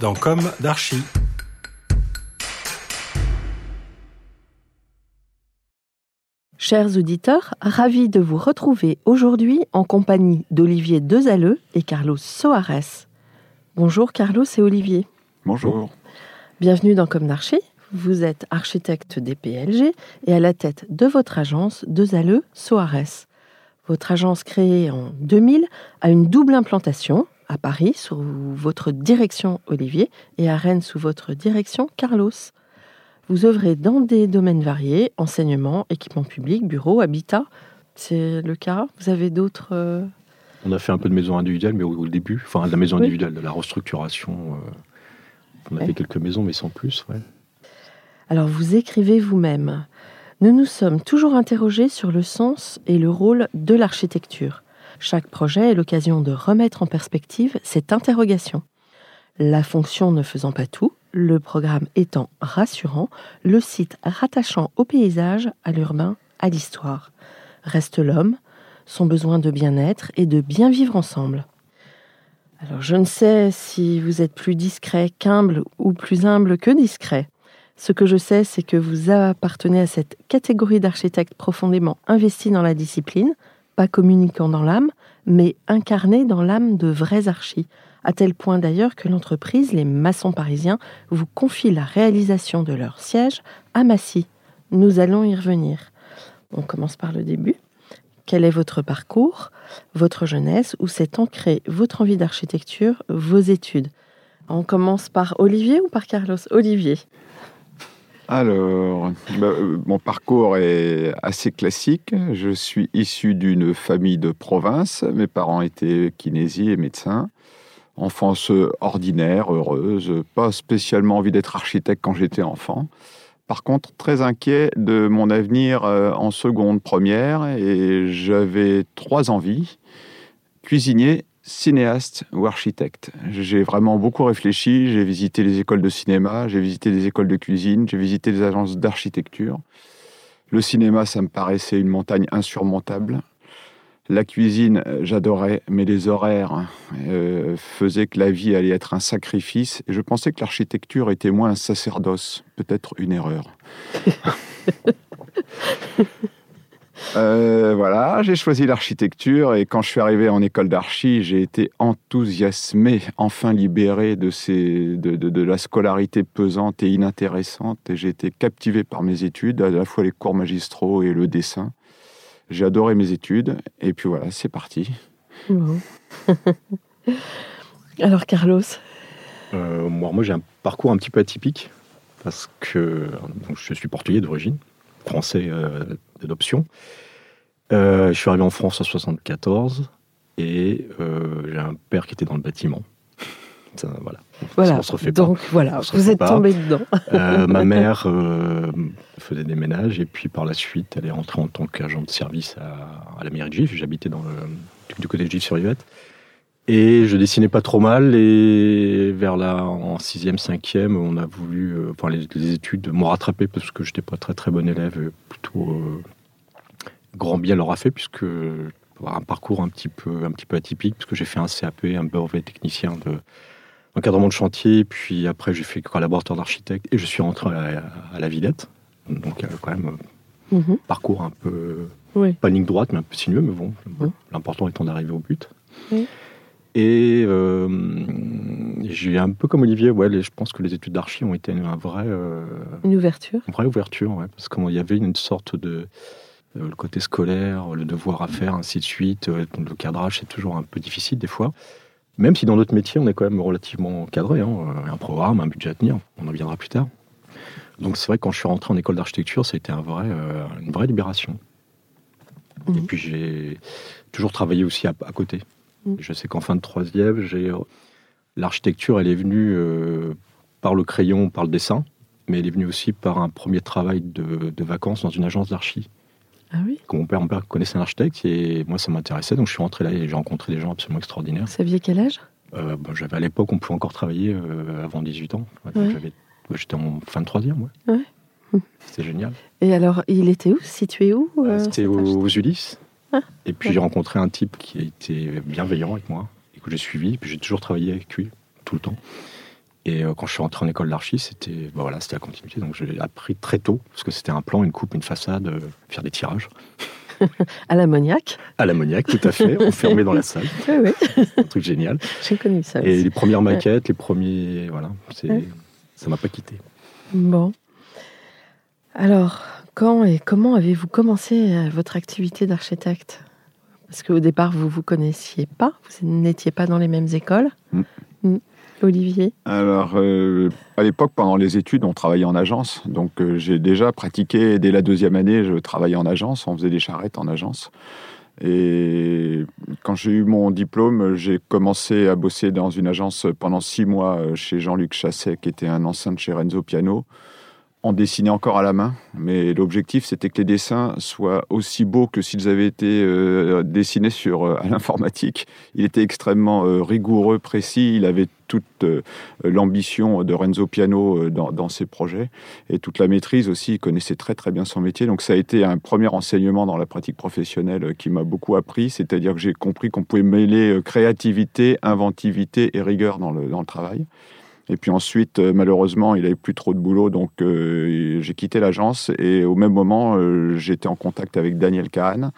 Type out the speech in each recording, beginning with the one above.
dans Comme d'Archie. Chers auditeurs, ravis de vous retrouver aujourd'hui en compagnie d'Olivier Dezaleux et Carlos Soares. Bonjour Carlos et Olivier. Bonjour. Bienvenue dans Comme d'Archie. Vous êtes architecte des PLG et à la tête de votre agence Dezaleux Soares. Votre agence créée en 2000 a une double implantation à Paris sous votre direction Olivier et à Rennes sous votre direction Carlos. Vous œuvrez dans des domaines variés, enseignement, équipement public, bureau, habitat. C'est le cas? Vous avez d'autres... euh, On a fait un peu de maison individuelle, mais au, au début, enfin de la maison Oui. individuelle, de la restructuration. euh, on a Ouais. fait quelques maisons, mais sans plus. ouais. Alors vous écrivez vous-même. Nous nous sommes toujours interrogés sur le sens et le rôle de l'architecture. Chaque projet est l'occasion de remettre en perspective cette interrogation. La fonction ne faisant pas tout, le programme étant rassurant, le site rattachant au paysage, à l'urbain, à l'histoire. Reste l'homme, son besoin de bien-être et de bien vivre ensemble. Alors je ne sais si vous êtes plus discret qu'humble ou plus humble que discret. Ce que je sais, c'est que vous appartenez à cette catégorie d'architectes profondément investis dans la discipline, pas communiquant dans l'âme, mais incarnés dans l'âme de vrais archis, à tel point d'ailleurs que l'entreprise, les maçons parisiens, vous confie la réalisation de leur siège à Massy. Nous allons y revenir. On commence par le début. Quel est votre parcours, votre jeunesse, où s'est ancrée votre envie d'architecture, vos études? On commence par Olivier ou par Carlos? Olivier. Alors, bah, euh, mon parcours est assez classique. Je suis issu d'une famille de province. Mes parents étaient kinésies et médecins. Enfance ordinaire, heureuse, pas spécialement envie d'être architecte quand j'étais enfant. Par contre, très inquiet de mon avenir euh, en seconde première et j'avais trois envies cuisinier, cinéaste ou architecte. J'ai vraiment beaucoup réfléchi, j'ai visité les écoles de cinéma, j'ai visité des écoles de cuisine, j'ai visité des agences d'architecture. Le cinéma, ça me paraissait une montagne insurmontable. La cuisine, j'adorais, mais les horaires euh, faisaient que la vie allait être un sacrifice. Et je pensais que l'architecture était moins un sacerdoce, peut-être une erreur. Euh, voilà, j'ai choisi l'architecture et quand je suis arrivé en école d'archi, j'ai été enthousiasmé, enfin libéré de, ces, de, de- de la scolarité pesante et inintéressante. Et j'ai été captivé par mes études, à la fois les cours magistraux et le dessin. J'ai adoré mes études et puis voilà, c'est parti. Alors Carlos, Euh, moi, moi j'ai un parcours un petit peu atypique, parce que donc, je suis portugais d'origine, français euh, d'adoption. Euh, je suis arrivé en France en 74 et euh, j'ai un père qui était dans le bâtiment. Ça, voilà. voilà. On se refait pas. Donc voilà, se vous êtes tombé dedans. Euh, ma mère euh, faisait des ménages et puis par la suite, elle est rentrée en tant qu'agent de service à, à la mairie de Gif. J'habitais dans le, du, côté de Gif-sur-Yvette. Et je dessinais pas trop mal. Et vers la en sixième, cinquième, on a voulu, euh, enfin les, études m'ont rattrapé parce que j'étais pas très très bon élève, plutôt euh, grand bien leur a fait puisque un parcours un petit peu un petit peu atypique puisque j'ai fait un CAP, un brevet technicien de encadrement de chantier, puis après j'ai fait collaborateur d'architecte et je suis rentré à, la Villette. Donc quand même mhm. parcours un peu pas ligne droite mais un peu sinueux, mais bon, l'important étant d'arriver au but. Et euh, j'ai un peu comme Olivier, ouais, je pense que les études d'archi ont été un vrai, euh, une ouverture. Une vraie ouverture, ouais, parce qu'il y avait une sorte de euh, le côté scolaire, le devoir à faire, ainsi de suite. le cadrage, c'est toujours un peu difficile des fois. Même si dans notre métier, on est quand même relativement cadré. Hein, un programme, un budget à tenir, on en viendra plus tard. Donc c'est vrai que quand je suis rentré en école d'architecture, ça a été un vrai, une vraie libération. Et mhm. puis j'ai toujours travaillé aussi à côté. Mm. Je sais qu'en fin de troisième, j'ai euh, l'architecture, elle est venue euh, par le crayon, par le dessin, mais elle est venue aussi par un premier travail de, vacances dans une agence d'archi. Ah oui Mon père, mon père connaissait un architecte et moi ça m'intéressait, donc je suis rentré là et j'ai rencontré des gens absolument extraordinaires. Vous saviez quel âge? Euh, bah, J'avais à l'époque, on pouvait encore travailler avant 18 ans. J'étais en fin de troisième, ouais. C'était génial. Et alors, il était où? Situé où C'était aux Ulysses. Et puis j'ai rencontré un type qui a été bienveillant avec moi et que j'ai suivi. Puis j'ai toujours travaillé avec lui tout le temps. Et euh, quand je suis rentré en école d'archi, c'était bah voilà, c'était la continuité. Donc j'ai appris très tôt parce que c'était un plan, une coupe, une façade, euh, faire des tirages. à l'ammoniac À l'ammoniac, tout à fait, enfermé dans la salle. Oui, oui. un truc génial. J'ai connu ça. Et les premières maquettes, les premiers, voilà, c'est, ça m'a pas quitté. Bon. Alors, quand et comment avez-vous commencé euh, votre activité d'architecte? Parce qu'au départ, vous ne vous connaissiez pas, vous n'étiez pas dans les mêmes écoles. Mm. Mm. Olivier? Alors, euh, à l'époque, pendant les études, on travaillait en agence. Donc, euh, j'ai déjà pratiqué, dès la deuxième année, je travaillais en agence. On faisait des charrettes en agence. Et quand j'ai eu mon diplôme, j'ai commencé à bosser dans une agence pendant six mois chez Jean-Luc Chasset, qui était un ancien de chez Renzo Piano on dessinait encore à la main, mais l'objectif c'était que les dessins soient aussi beaux que s'ils avaient été euh, dessinés sur euh, à l'informatique. Il était extrêmement euh, rigoureux, précis. Il avait toute l'ambition de Renzo Piano dans, ses projets et toute la maîtrise aussi. Il connaissait très très bien son métier. Donc ça a été un premier enseignement dans la pratique professionnelle qui m'a beaucoup appris. C'est-à-dire que j'ai compris qu'on pouvait mêler créativité, inventivité et rigueur dans le, dans le travail. Et puis ensuite, euh, malheureusement, il n'avait plus trop de boulot, donc euh, j'ai quitté l'agence. Et au même moment, euh, j'étais en contact avec Daniel Kahn,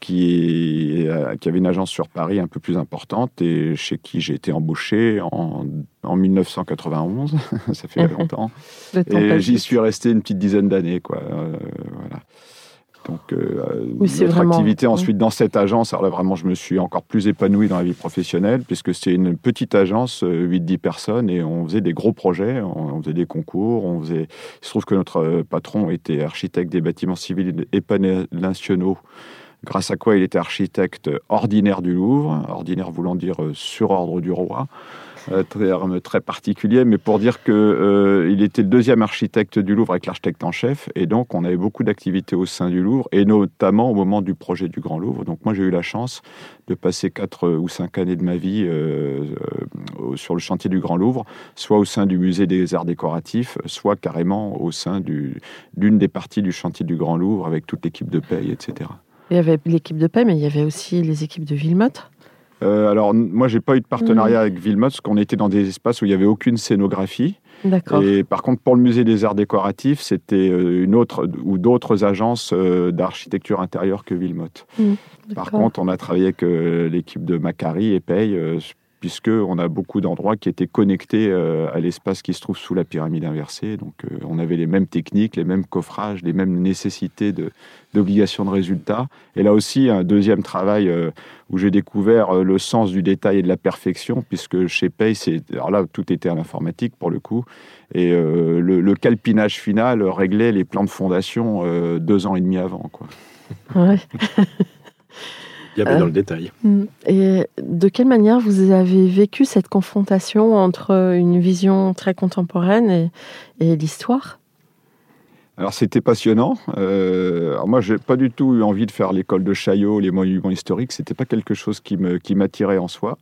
qui, qui, avait une agence sur Paris un peu plus importante et chez qui j'ai été embauché en, en 1991. Ça fait longtemps. et j'y suis resté une petite dizaine d'années, quoi. voilà. Donc, euh, notre activité. ensuite dans cette agence, alors là, vraiment, je me suis encore plus épanoui dans la vie professionnelle, puisque c'est une petite agence, 8-10 euh, personnes, et on faisait des gros projets, on, faisait des concours, on faisait... Il se trouve que notre euh, patron était architecte des bâtiments civils et nationaux, grâce à quoi il était architecte ordinaire du Louvre, ordinaire voulant dire sur ordre du roi. Euh, terme très particulier, mais pour dire qu'il euh, était le deuxième architecte du Louvre avec l'architecte en chef, et donc on avait beaucoup d'activités au sein du Louvre, et notamment au moment du projet du Grand Louvre. Donc moi j'ai eu la chance de passer quatre ou cinq années de ma vie euh, sur le chantier du Grand Louvre, soit au sein du musée des arts décoratifs, soit carrément au sein d'une des parties du chantier du Grand Louvre avec toute l'équipe de paye, etc. Il y avait l'équipe de paix, mais il y avait aussi les équipes de Villemotte euh, alors, moi, j'ai pas eu de partenariat avec Villemotte, parce qu'on était dans des espaces où il n'y avait aucune scénographie. Et par contre, pour le musée des arts décoratifs, c'était euh, une autre ou d'autres agences euh, d'architecture intérieure que Villemotte. Mmh, par contre, on a travaillé avec l'équipe de Macari et Paye puisqu'on a beaucoup d'endroits qui étaient connectés euh, à l'espace qui se trouve sous la pyramide inversée. Donc euh, on avait les mêmes techniques, les mêmes coffrages, les mêmes nécessités d'obligation de, de, résultats. Et là aussi, un deuxième travail euh, où j'ai découvert le sens du détail et de la perfection, puisque chez Pay, alors là, tout était à l'informatique pour le coup. Et le, le, calpinage final réglait les plans de fondation deux ans et demi avant. Quoi. Ouais. Il y avait dans le détail. Mm. Et de quelle manière vous avez vécu cette confrontation entre une vision très contemporaine et, l'histoire? Alors c'était passionnant. Euh, alors moi, j'ai pas du tout eu envie de faire l'école de Chaillot, les monuments historiques. C'était pas quelque chose qui me qui m'attirait en soi.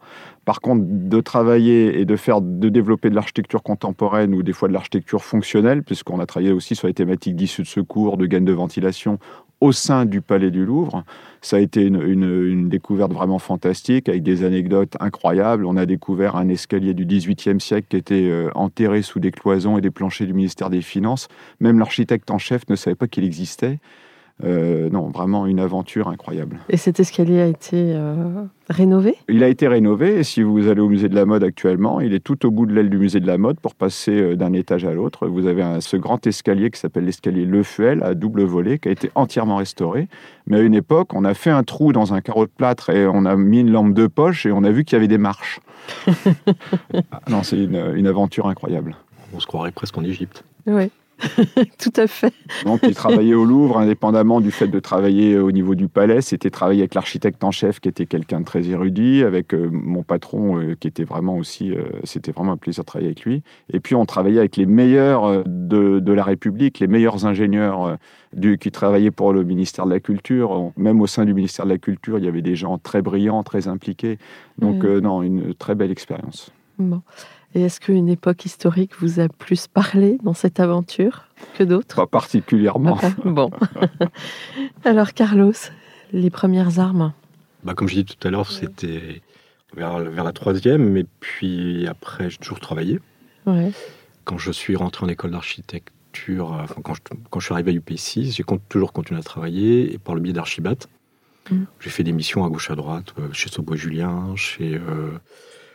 Par contre, de travailler et de faire, de développer de l'architecture contemporaine ou des fois de l'architecture fonctionnelle, puisqu'on a travaillé aussi sur les thématiques d'issue de secours, de gaines de ventilation au sein du Palais du Louvre. Ça a été une, découverte vraiment fantastique, avec des anecdotes incroyables. On a découvert un escalier du XVIIIe siècle qui était euh, enterré sous des cloisons et des planchers du ministère des Finances. Même l'architecte en chef ne savait pas qu'il existait. Euh, non, vraiment une aventure incroyable. Et cet escalier a été euh, rénové? Il a été rénové et si vous allez au musée de la mode actuellement, il est tout au bout de l'aile du musée de la mode pour passer euh, d'un étage à l'autre. Vous avez ce grand escalier qui s'appelle l'escalier Le Fuel à double volet qui a été entièrement restauré. Mais à une époque, on a fait un trou dans un carreau de plâtre et on a mis une lampe de poche et on a vu qu'il y avait des marches. Ah, non, c'est une, une aventure incroyable. On se croirait presque en Égypte. Oui. Tout à fait. Donc, il travaillait au Louvre, indépendamment du fait de travailler au niveau du palais. C'était travailler avec l'architecte en chef, qui était quelqu'un de très érudit, avec euh, mon patron, euh, qui était vraiment aussi. Euh, c'était vraiment un plaisir de travailler avec lui. Et puis, on travaillait avec les meilleurs de, de la République, les meilleurs ingénieurs du, qui travaillaient pour le ministère de la Culture. Même au sein du ministère de la Culture, il y avait des gens très brillants, très impliqués. Donc, non, une très belle expérience. Bon. Et est-ce qu'une époque historique vous a plus parlé dans cette aventure que d'autres? Pas particulièrement. bon. Alors Carlos, les premières armes? Bah, Comme je disais tout à l'heure, c'était vers, la troisième, mais puis après, j'ai toujours travaillé. Quand je suis rentré en école d'architecture, euh, quand, je, quand, je, suis arrivé à UP6, j'ai toujours continué à travailler et par le biais d'Archibat. Mm. J'ai fait des missions à gauche à droite, euh, chez Sobois Julien, chez euh,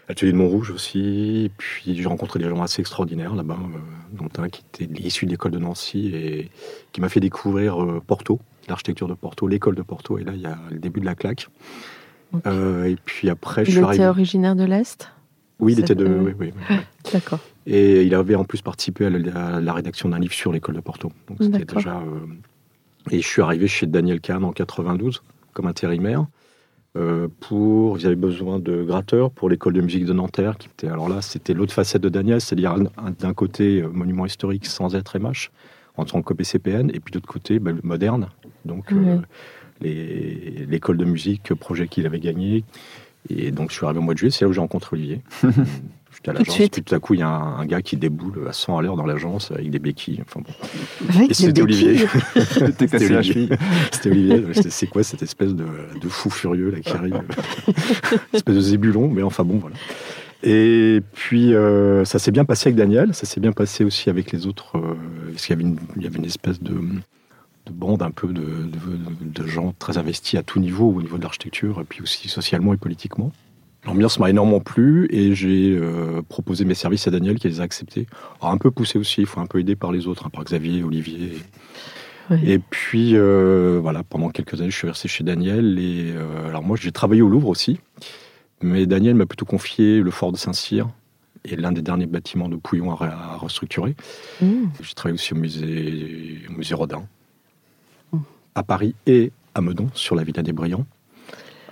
Atelier de Montrouge aussi. Puis j'ai rencontré des gens assez extraordinaires là-bas, euh, dont un qui était issu de l'école de Nancy et qui m'a fait découvrir euh, Porto, l'architecture de Porto, l'école de Porto. Et là, il y a le début de la claque. Euh, et puis après, je suis arrivé. Il était originaire de l'Est? Oui, il était de. Oui, oui, D'accord. Et il avait en plus participé à la, rédaction d'un livre sur l'école de Porto. Donc c'était déjà. Et je suis arrivé chez Daniel Kahn en 92 comme intérimaire. Euh, pour, ils avaient besoin de gratteurs pour l'école de musique de Nanterre. Qui était, alors là, c'était l'autre facette de Daniel, c'est-à-dire d'un côté euh, monument historique sans être MH, en tant que PCPN, et puis de l'autre côté bah, moderne. Donc euh, l'école de musique, projet qu'il avait gagné. Et donc je suis arrivé au mois de juillet, c'est là où j'ai rencontré Olivier. à l'agence. Puis tout à coup, il y a un, gars qui déboule à 100 à l'heure dans l'agence avec des béquilles. Enfin, bon. Et c'était Olivier. c'était Olivier. C'était Olivier. C'est quoi cette espèce de, de, fou furieux là, qui arrive espèce de zébulon, mais enfin bon, voilà. Et puis, euh, ça s'est bien passé avec Daniel, ça s'est bien passé aussi avec les autres, euh, parce qu'il y avait une, il y avait une espèce de, de bande un peu de, de, de, gens très investis à tout niveau, au niveau de l'architecture, et puis aussi socialement et politiquement. L'ambiance m'a énormément plu et j'ai euh, proposé mes services à Daniel qui les a acceptés. Alors, un peu poussé aussi, il faut un peu aider par les autres, hein, par Xavier, Olivier. Et puis euh, voilà, pendant quelques années, je suis resté chez Daniel. Et euh, alors moi, j'ai travaillé au Louvre aussi, mais Daniel m'a plutôt confié le fort de Saint-Cyr et l'un des derniers bâtiments de Pouillon à, restructurer. Mmh. J'ai travaillé aussi au musée, au musée Rodin, mmh. à Paris et à Meudon, sur la Villa des Brillants.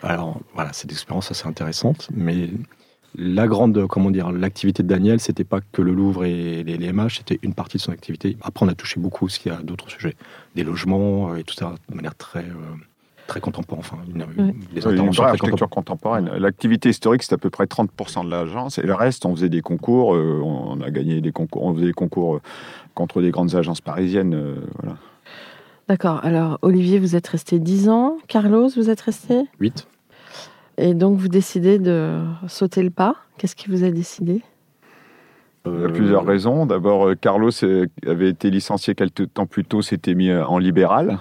Alors voilà, c'est une expérience assez intéressante, mais la grande, comment dire, l'activité de Daniel, c'était pas que le Louvre et les, MH, c'était une partie de son activité. Après, on a touché beaucoup aussi à d'autres sujets, des logements euh, et tout ça de manière très euh, très contemporaine. Enfin, une, architecture contemporaine. L'activité historique, c'est à peu près 30% de l'agence, et le reste, on faisait des concours. Euh, on a gagné des concours, on faisait des concours contre des grandes agences parisiennes. voilà. D'accord. Alors, Olivier, vous êtes resté 10 ans. Carlos, vous êtes resté? 8. Et donc, vous décidez de sauter le pas. Qu'est-ce qui vous a décidé? Il y a plusieurs raisons. D'abord, euh, Carlos avait été licencié quelques temps plus tôt, s'était mis en libéral.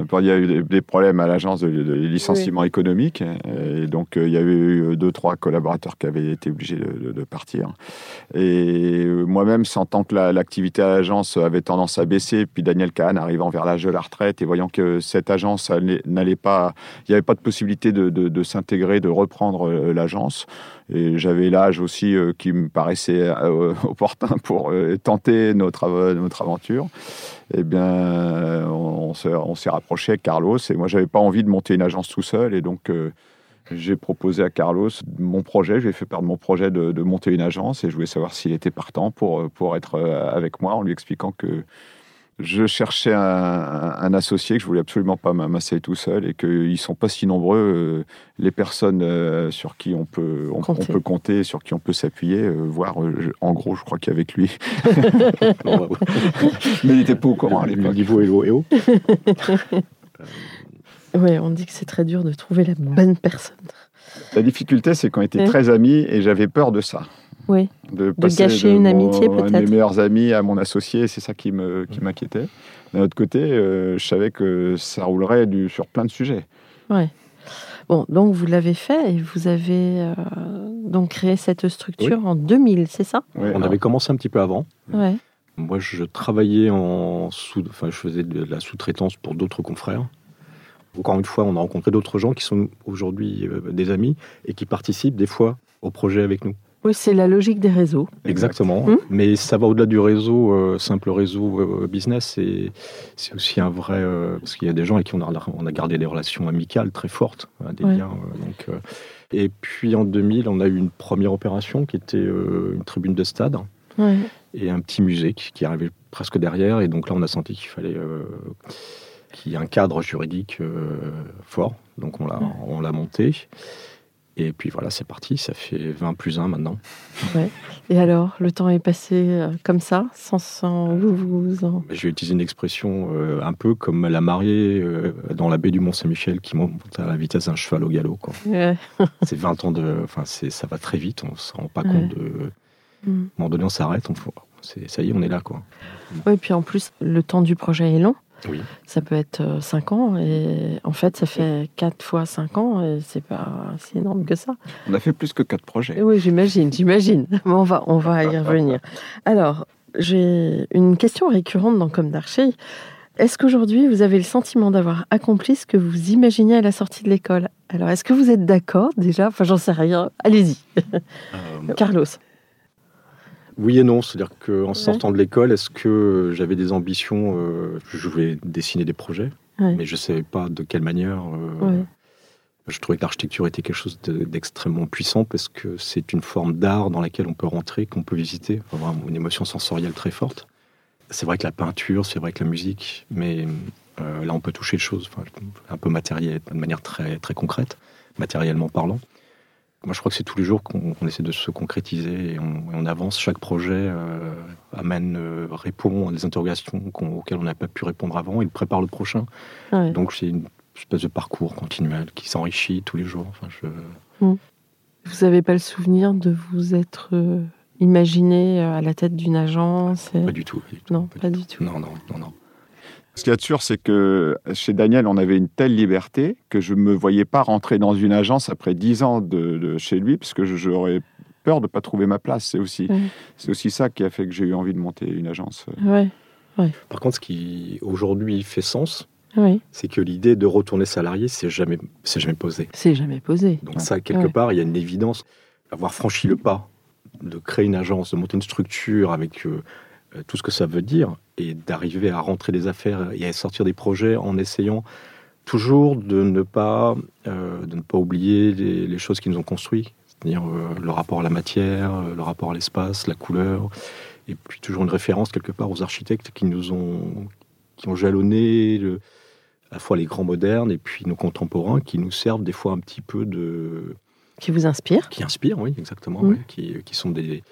Il y a eu des problèmes à l'agence de, licenciement économique. Et donc, euh, il y a eu deux, trois collaborateurs qui avaient été obligés de, partir. Et euh, moi-même, sentant que l'activité à l'agence avait tendance à baisser, puis Daniel Kahn arrivant vers l'âge de la retraite et voyant que cette agence n'allait pas, il n'y avait pas de possibilité de, s'intégrer, de reprendre euh, l'agence. Et j'avais l'âge aussi qui me paraissait opportun pour tenter notre, notre aventure eh bien, on, s'est rapproché avec Carlos. Et moi, j'avais pas envie de monter une agence tout seul. Et donc, euh, j'ai proposé à Carlos mon projet. J'ai fait part de mon projet de, monter une agence. Et je voulais savoir s'il était partant pour, pour être euh, avec moi en lui expliquant que Je cherchais un, un associé que je voulais absolument pas m'amasser tout seul et qu'ils sont pas si nombreux euh, les personnes euh, sur qui on peut on, peut compter, sur qui on peut s'appuyer. euh, voire, euh, je- en gros, je crois qu'avec lui, mais il n'était pas au courant à le l'époque. niveau est haut. Oui, on dit que c'est très dur de trouver la bonne personne. La difficulté, c'est qu'on était très amis et j'avais peur de ça. Oui. De, gâcher de une mon- amitié, Un de mes peut-être. meilleurs amis à mon associé, c'est ça qui me qui m'inquiétait. D'un autre côté, euh, je savais que ça roulerait du, sur plein de sujets. Bon, donc vous l'avez fait et vous avez euh, donc créé cette structure en 2000, c'est ça? Ouais, On avait commencé un petit peu avant. Ouais. Moi, je travaillais en sous, enfin, je faisais de la sous-traitance pour d'autres confrères. Encore une fois, on a rencontré d'autres gens qui sont aujourd'hui euh, des amis et qui participent des fois au projet avec nous. Oui, c'est la logique des réseaux. Exactement. Mmh. Mais ça va au-delà du réseau, euh, simple réseau euh, business. Et c'est aussi un vrai. euh, parce qu'il y a des gens avec qui on a, on a gardé des relations amicales très fortes, hein, des Ouais. liens. donc, et puis en 2000, on a eu une première opération qui était une tribune de stade Ouais. et un petit musée qui, qui arrivait presque derrière. Et donc là, on a senti qu'il fallait qu'il y ait un cadre juridique fort. Donc on l'a, on l'a monté. Et puis voilà, c'est parti. Ça fait 20 plus 1 maintenant. Et alors, le temps est passé euh, comme ça, sans, sans vous vous en... Je vais utiliser une expression euh, un peu comme la mariée euh, dans la baie du Mont-Saint-Michel qui monte à la vitesse d'un cheval au galop. Ouais. C'est 20 ans de. Enfin, ça va très vite. On ne se rend pas Ouais. compte de. À un Mm. moment donné, on s'arrête. On, ça y est, on est là. quoi. Oui, puis en plus, le temps du projet est long. Oui. Ça peut être 5 ans et en fait, ça fait 4 fois 5 ans et c'est pas si énorme que ça. on a fait plus que quatre projets. Et oui, j'imagine, j'imagine. Mais on va, on va y revenir. Alors, j'ai une question récurrente dans Comme d'Archer. Est-ce qu'aujourd'hui, vous avez le sentiment d'avoir accompli ce que vous imaginiez à la sortie de l'école? Alors, est-ce que vous êtes d'accord déjà? Enfin, j'en sais rien. Allez-y, Euh, Carlos. Oui et non. C'est-à-dire qu'en sortant de l'école, est-ce que j'avais des ambitions euh, Je voulais dessiner des projets, Ouais. mais je ne savais pas de quelle manière. euh, Ouais. Je trouvais que l'architecture était quelque chose de- d'extrêmement puissant parce que c'est une forme d'art dans laquelle on peut rentrer, qu'on peut visiter, avoir une émotion sensorielle très forte. C'est vrai que la peinture, c'est vrai que la musique, mais euh, là on peut toucher les choses enfin, un peu matériel, de manière très, très concrète, matériellement parlant. Moi je crois que c'est tous les jours qu'on essaie de se concrétiser et on, et on avance. Chaque projet euh, amène, euh, répond à des interrogations auxquelles on n'a pas pu répondre avant. Il prépare le prochain. Ouais. Donc c'est une espèce de parcours continuel qui s'enrichit tous les jours. Enfin, je... Vous n'avez pas le souvenir de vous être euh, imaginé à la tête d'une agence et- Pas du tout. pas du tout, Non, pas du tout. Non, non, non, non. Ce qu'il y a de sûr, c'est que chez Daniel, on avait une telle liberté que je ne me voyais pas rentrer dans une agence après dix ans de, de chez lui, parce que je- j'aurais peur de ne pas trouver ma place. C'est aussi, Ouais. c'est aussi ça qui a fait que j'ai eu envie de monter une agence. Ouais, Par contre, ce qui aujourd'hui fait sens, oui. c'est que l'idée de retourner salarié, c'est jamais, c'est jamais posé. C'est jamais posé. Donc ça, quelque Ouais. part, il y a une évidence. Avoir franchi le pas de créer une agence, de monter une structure avec euh, euh, tout ce que ça veut dire, et d'arriver à rentrer des affaires et à sortir des projets en essayant toujours de ne pas, euh, de ne pas oublier les, les choses qui nous ont construits, c'est-à-dire euh, le rapport à la matière, euh, le rapport à l'espace, la couleur, et puis toujours une référence quelque part aux architectes qui nous ont, qui ont jalonné le- à la fois les grands modernes et puis nos contemporains qui nous servent des fois un petit peu de, Qui vous inspire qui inspirent, oui, exactement, Mm. oui, qui, qui sont des,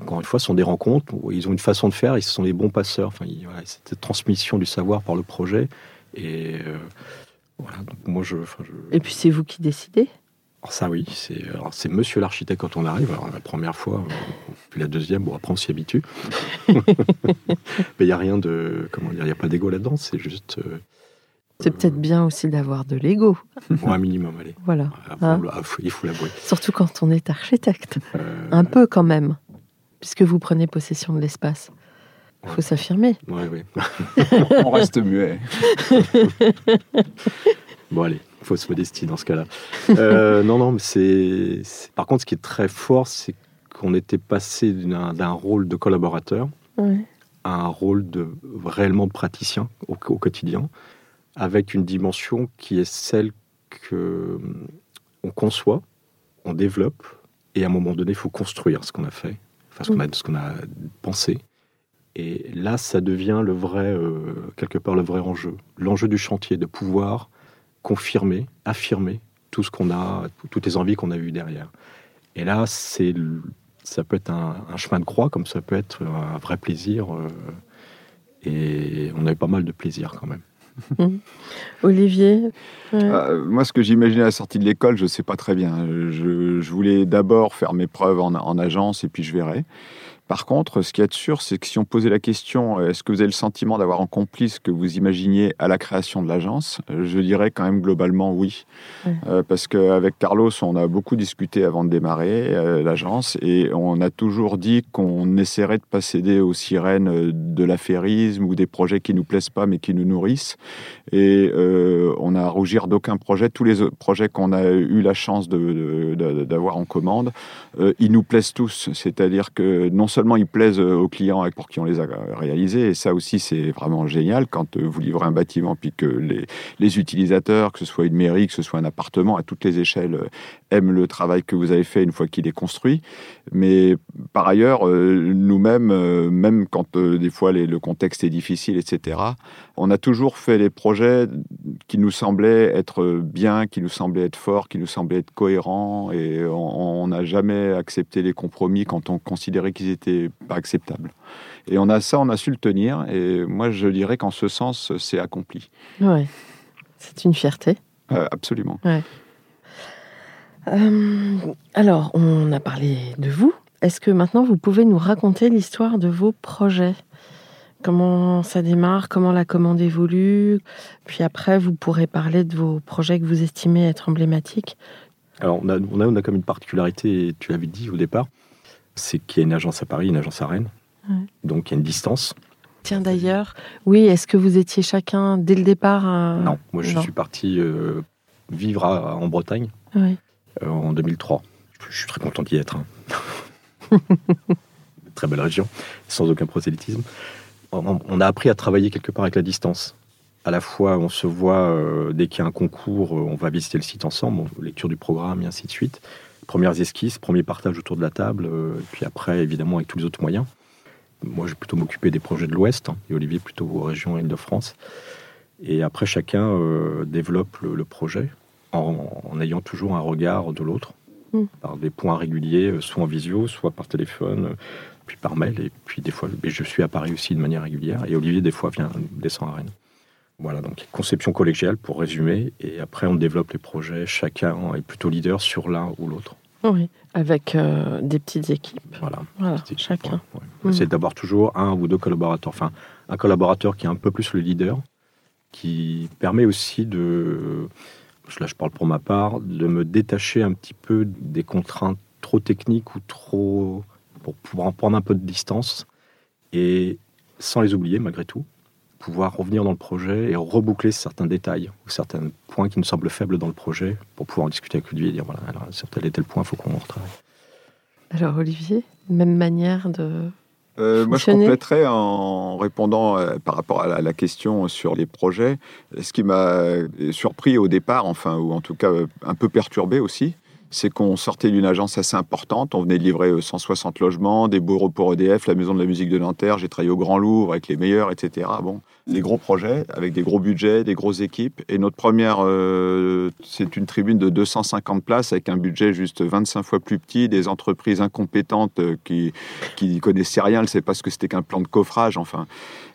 encore une fois, sont des rencontres où ils ont une façon de faire, ils sont les bons passeurs. Enfin, ils- voilà, cette transmission du savoir par le projet. Et euh, voilà, donc moi, je, enfin, je- Et puis c'est vous qui décidez? Alors ça, oui, c'est, monsieur l'architecte quand on arrive. Alors, la première fois, euh, puis la deuxième, bon, après, on s'y habitue. Mais il n'y a rien de, comment dire, il n'y a pas d'ego là-dedans, c'est juste, euh, C'est peut-être bien aussi d'avoir de l'ego. bon, un minimum, allez. Voilà. Hein ah, faut- il faut l'avouer. Surtout quand on est architecte. Euh, Un peu quand même. Puisque vous prenez possession de l'espace. Il faut s'affirmer. ouais, ouais. On reste muet. Bon, allez, fausse modestie dans ce cas-là. Euh, non, non, mais c'est, Par contre, ce qui est très fort, c'est qu'on était passé d'un, rôle de collaborateur Ouais. à un rôle de réellement praticien au, au quotidien, avec une dimension qui est celle que hum, on conçoit, on développe, et à un moment donné, il faut construire ce qu'on a fait, enfin, ce qu'on a, ce qu'on a pensé. Et là, ça devient le vrai, euh, quelque part, le vrai enjeu. L'enjeu du chantier, de pouvoir confirmer, affirmer tout ce qu'on a, toutes les envies qu'on a eues derrière. Et là, c'est, ça peut être un, chemin de croix, comme ça peut être un vrai plaisir. Euh, et on a eu pas mal de plaisir quand même. Mmh. Olivier euh, Moi, ce que j'imaginais à la sortie de l'école, je ne sais pas très bien. Je, voulais d'abord faire mes preuves en, en, agence et puis je verrai. Par contre, ce qui est sûr, c'est que si on posait la question, euh, est-ce que vous avez le sentiment d'avoir complice ce que vous imaginiez à la création de l'agence euh, Je dirais quand même globalement oui. Euh, parce qu'avec Carlos, on a beaucoup discuté avant de démarrer l'agence et on a toujours dit qu'on essaierait de ne pas céder aux sirènes de l'affairisme ou des projets qui nous plaisent pas mais qui nous nourrissent. Et on a à rougir d'aucun projet. Tous les projets qu'on a eu la chance d'avoir en commande, ils nous plaisent tous. C'est-à-dire que non seulement ils plaisent euh, aux clients pour qui on les a réalisés, et ça aussi c'est vraiment génial quand euh, vous livrez un bâtiment puis que les, utilisateurs, que ce soit une mairie, que ce soit un appartement, à toutes les échelles, euh, aiment le travail que vous avez fait une fois qu'il est construit. Mais par ailleurs, nous-mêmes, même quand des fois le contexte est difficile, etc., on a toujours fait les projets qui nous semblaient être bien, qui nous semblaient être forts, qui nous semblaient être cohérents, et on n'a jamais accepté les compromis quand on considérait qu'ils étaient pas acceptable. Et on a ça, on a su le tenir. Et moi, je dirais qu'en ce sens, c'est accompli. Ouais, c'est une fierté. Euh, absolument. Euh, alors, on a parlé de vous. Est-ce que maintenant vous pouvez nous raconter l'histoire de vos projets? Comment ça démarre? Comment la commande évolue? Puis après, vous pourrez parler de vos projets que vous estimez être emblématiques. Alors, on a, on a, on a comme une particularité, tu l'avais dit au départ, c'est qu'il y a une agence à Paris, une agence à Rennes. Donc il y a une distance. Tiens d'ailleurs, oui, est-ce que vous étiez chacun dès le départ Non, moi je suis parti euh, vivre en Bretagne euh, en 2003. Je suis très content d'y être. Hein. très belle région, sans aucun prosélytisme. On a appris à travailler quelque part avec la distance. À la fois, on se voit euh, dès qu'il y a un concours, on va visiter le site ensemble, lecture du programme et ainsi de suite premières esquisses, premier partage autour de la table, euh, puis après, évidemment, avec tous les autres moyens. Moi, j'ai plutôt m'occuper des projets de l'Ouest, hein, et Olivier plutôt aux régions Île-de-France. Et après, chacun euh, développe le, projet en, ayant toujours un regard de l'autre, mm. par des points réguliers, euh, soit en visio, soit par téléphone, puis par mail. Et puis des fois, je suis à Paris aussi de manière régulière. Et Olivier, des fois, vient descend à Rennes. Voilà, donc conception collégiale pour résumer, et après on développe les projets, chacun est plutôt leader sur l'un ou l'autre. Oui, avec euh, des petites équipes. Voilà, chacun. Mm. C'est d'avoir toujours un ou deux collaborateurs, enfin un collaborateur qui est un peu plus le leader, qui permet aussi de, là je parle pour ma part, de me détacher un petit peu des contraintes trop techniques ou trop... pour pouvoir en prendre un peu de distance, et sans les oublier malgré tout pouvoir revenir dans le projet et reboucler certains détails ou certains points qui nous semblent faibles dans le projet pour pouvoir en discuter avec lui et dire voilà, alors, sur tel et tel point, il faut qu'on retravaille. Alors, Olivier, même manière de. Euh, moi, je compléterais en répondant euh, par rapport à la, question sur les projets. Ce qui m'a surpris au départ, enfin, ou en tout cas euh, un peu perturbé aussi, c'est qu'on sortait d'une agence assez importante. On venait de livrer 160 logements, des bureaux pour EDF, la Maison de la musique de Nanterre. J'ai travaillé au Grand Louvre avec les meilleurs, etc. Bon, des gros projets avec des gros budgets, des grosses équipes. Et notre première, euh, c'est une tribune de 250 places avec un budget juste 25 fois plus petit, des entreprises incompétentes euh, qui qui connaissaient rien, ne savaient pas ce que c'était qu'un plan de coffrage. Enfin,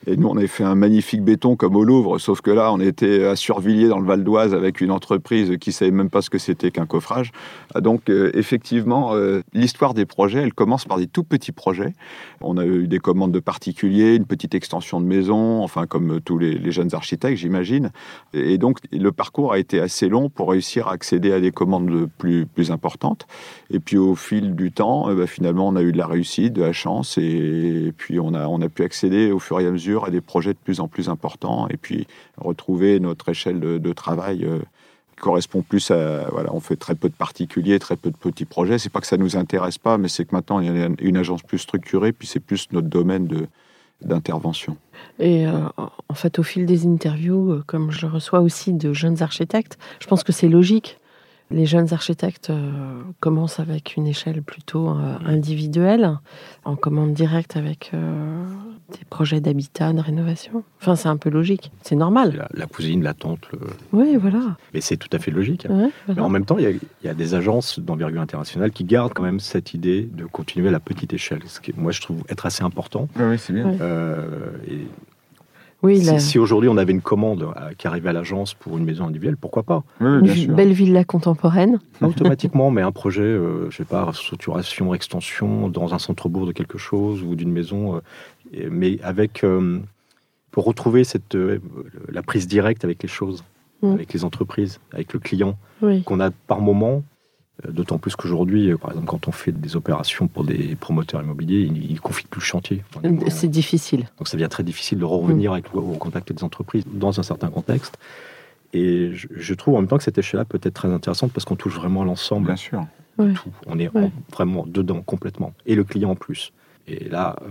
et nous on avait fait un magnifique béton comme au Louvre, sauf que là on était à Survilliers dans le Val d'Oise avec une entreprise qui savait même pas ce que c'était qu'un coffrage. Ah, donc euh, effectivement, l'histoire des projets, elle commence par des tout petits projets. On a eu des commandes de particuliers, une petite extension de maison, enfin comme comme tous les, jeunes architectes, j'imagine. Et donc, le parcours a été assez long pour réussir à accéder à des commandes plus, importantes. Et puis, au fil du temps, ben, finalement, on a eu de la réussite, de la chance, et, puis on a pu accéder au fur et à mesure à des projets de plus en plus importants, et puis retrouver notre échelle de, travail. Correspond plus à voilà on fait très peu de particuliers très peu de petits projets c'est pas que ça nous intéresse pas mais c'est que maintenant il y a une agence plus structurée puis c'est plus notre domaine de d'intervention. Et euh, en fait, au fil des interviews, euh, comme je reçois aussi de jeunes architectes, je pense que c'est logique Les jeunes architectes euh, commencent avec une échelle plutôt euh, individuelle, en commande directe avec euh, des projets d'habitat, de rénovation. Enfin, c'est un peu logique. C'est normal. La, la cousine, la tante, le- Oui, voilà. mais c'est tout à fait logique. Ouais, Mais en même temps, il y, a, il y a des agences d'envergure internationale qui gardent quand même cette idée de continuer à la petite échelle, ce qui, moi, je trouve être assez important. Oui, c'est bien. Ouais. Euh, et Oui, si la- si aujourd'hui on avait une commande à- qui arrivait à l'agence pour une maison individuelle, pourquoi pas? Oui, une sûr. belle villa contemporaine. Automatiquement, mais un projet, euh, je sais pas, structuration, extension dans un centre-bourg de quelque chose ou d'une maison, euh, mais avec euh, pour retrouver cette euh, la prise directe avec les choses, Mm. avec les entreprises, avec le client Oui. qu'on a par moment. Euh, D'autant plus qu'aujourd'hui, euh, par exemple, quand on fait des opérations pour des promoteurs immobiliers, ils, ils confient plus le chantier. C'est difficile. Donc ça devient très difficile de revenir avec, au contact des entreprises dans un certain contexte. Et je, je trouve en même temps que cette échelle-là peut être très intéressante parce qu'on touche vraiment l'ensemble, Bien sûr. tout. On est en- vraiment dedans complètement. Et le client en plus. Et là, euh,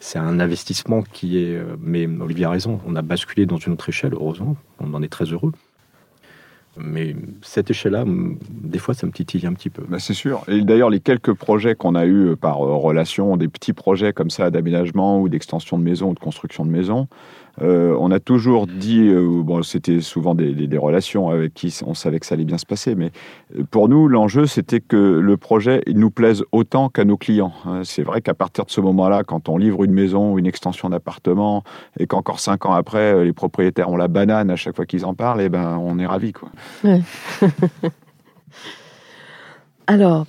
c'est un investissement qui est... mais Olivier a raison, on a basculé dans une autre échelle, heureusement. On en est très heureux. Mais cette échelle-là, des fois, ça me titille un petit peu. Bah, c'est sûr. Et d'ailleurs, les quelques projets qu'on a eus par euh, relation, des petits projets comme ça d'aménagement ou d'extension de maison ou de construction de maison, euh, on a toujours dit, euh, bon, c'était souvent des, relations avec qui on savait que ça allait bien se passer, mais euh, pour nous, l'enjeu, c'était que le projet nous plaise autant qu'à nos clients. hein. C'est vrai qu'à partir de ce moment-là, quand on livre une maison ou une extension d'appartement, et qu'encore cinq ans après, les propriétaires ont la banane à chaque fois qu'ils en parlent, et ben, on est ravis. Quoi. Alors,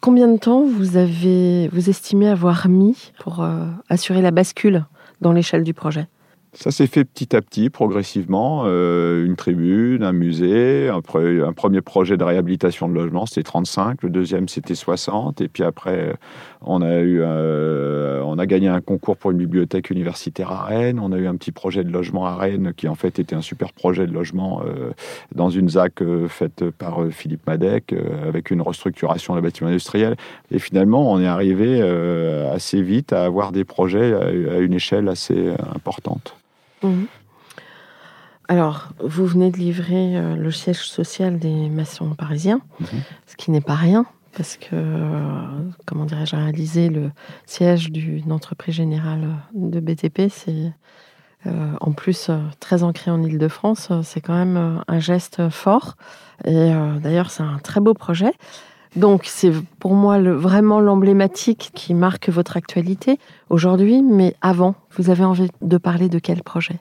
combien de temps vous avez, vous estimez avoir mis pour assurer la bascule dans l'échelle du projet? Ça s'est fait petit à petit, progressivement. Euh, une tribune, un musée, un, un premier projet de réhabilitation de logement, c'était 35. Le deuxième, c'était 60. Et puis après, on a, eu, euh, on a gagné un concours pour une bibliothèque universitaire à Rennes. On a eu un petit projet de logement à Rennes qui, en fait, était un super projet de logement euh, dans une ZAC faite par Philippe Madec, avec une restructuration de bâtiment industriel. Et finalement, on est arrivé assez vite à avoir des projets à, une échelle assez importante. Mhm. Alors, vous venez de livrer euh, le siège social des maçons parisiens, Mhm. ce qui n'est pas rien, parce que, euh, comment dirais-je, réaliser le siège d'une entreprise générale de BTP, c'est euh, en plus très ancré en Ile-de-France, c'est quand même un geste fort. Et d'ailleurs, c'est un très beau projet. Donc, c'est pour moi vraiment l'emblématique qui marque votre actualité aujourd'hui, mais avant, vous avez envie de parler de quel projet?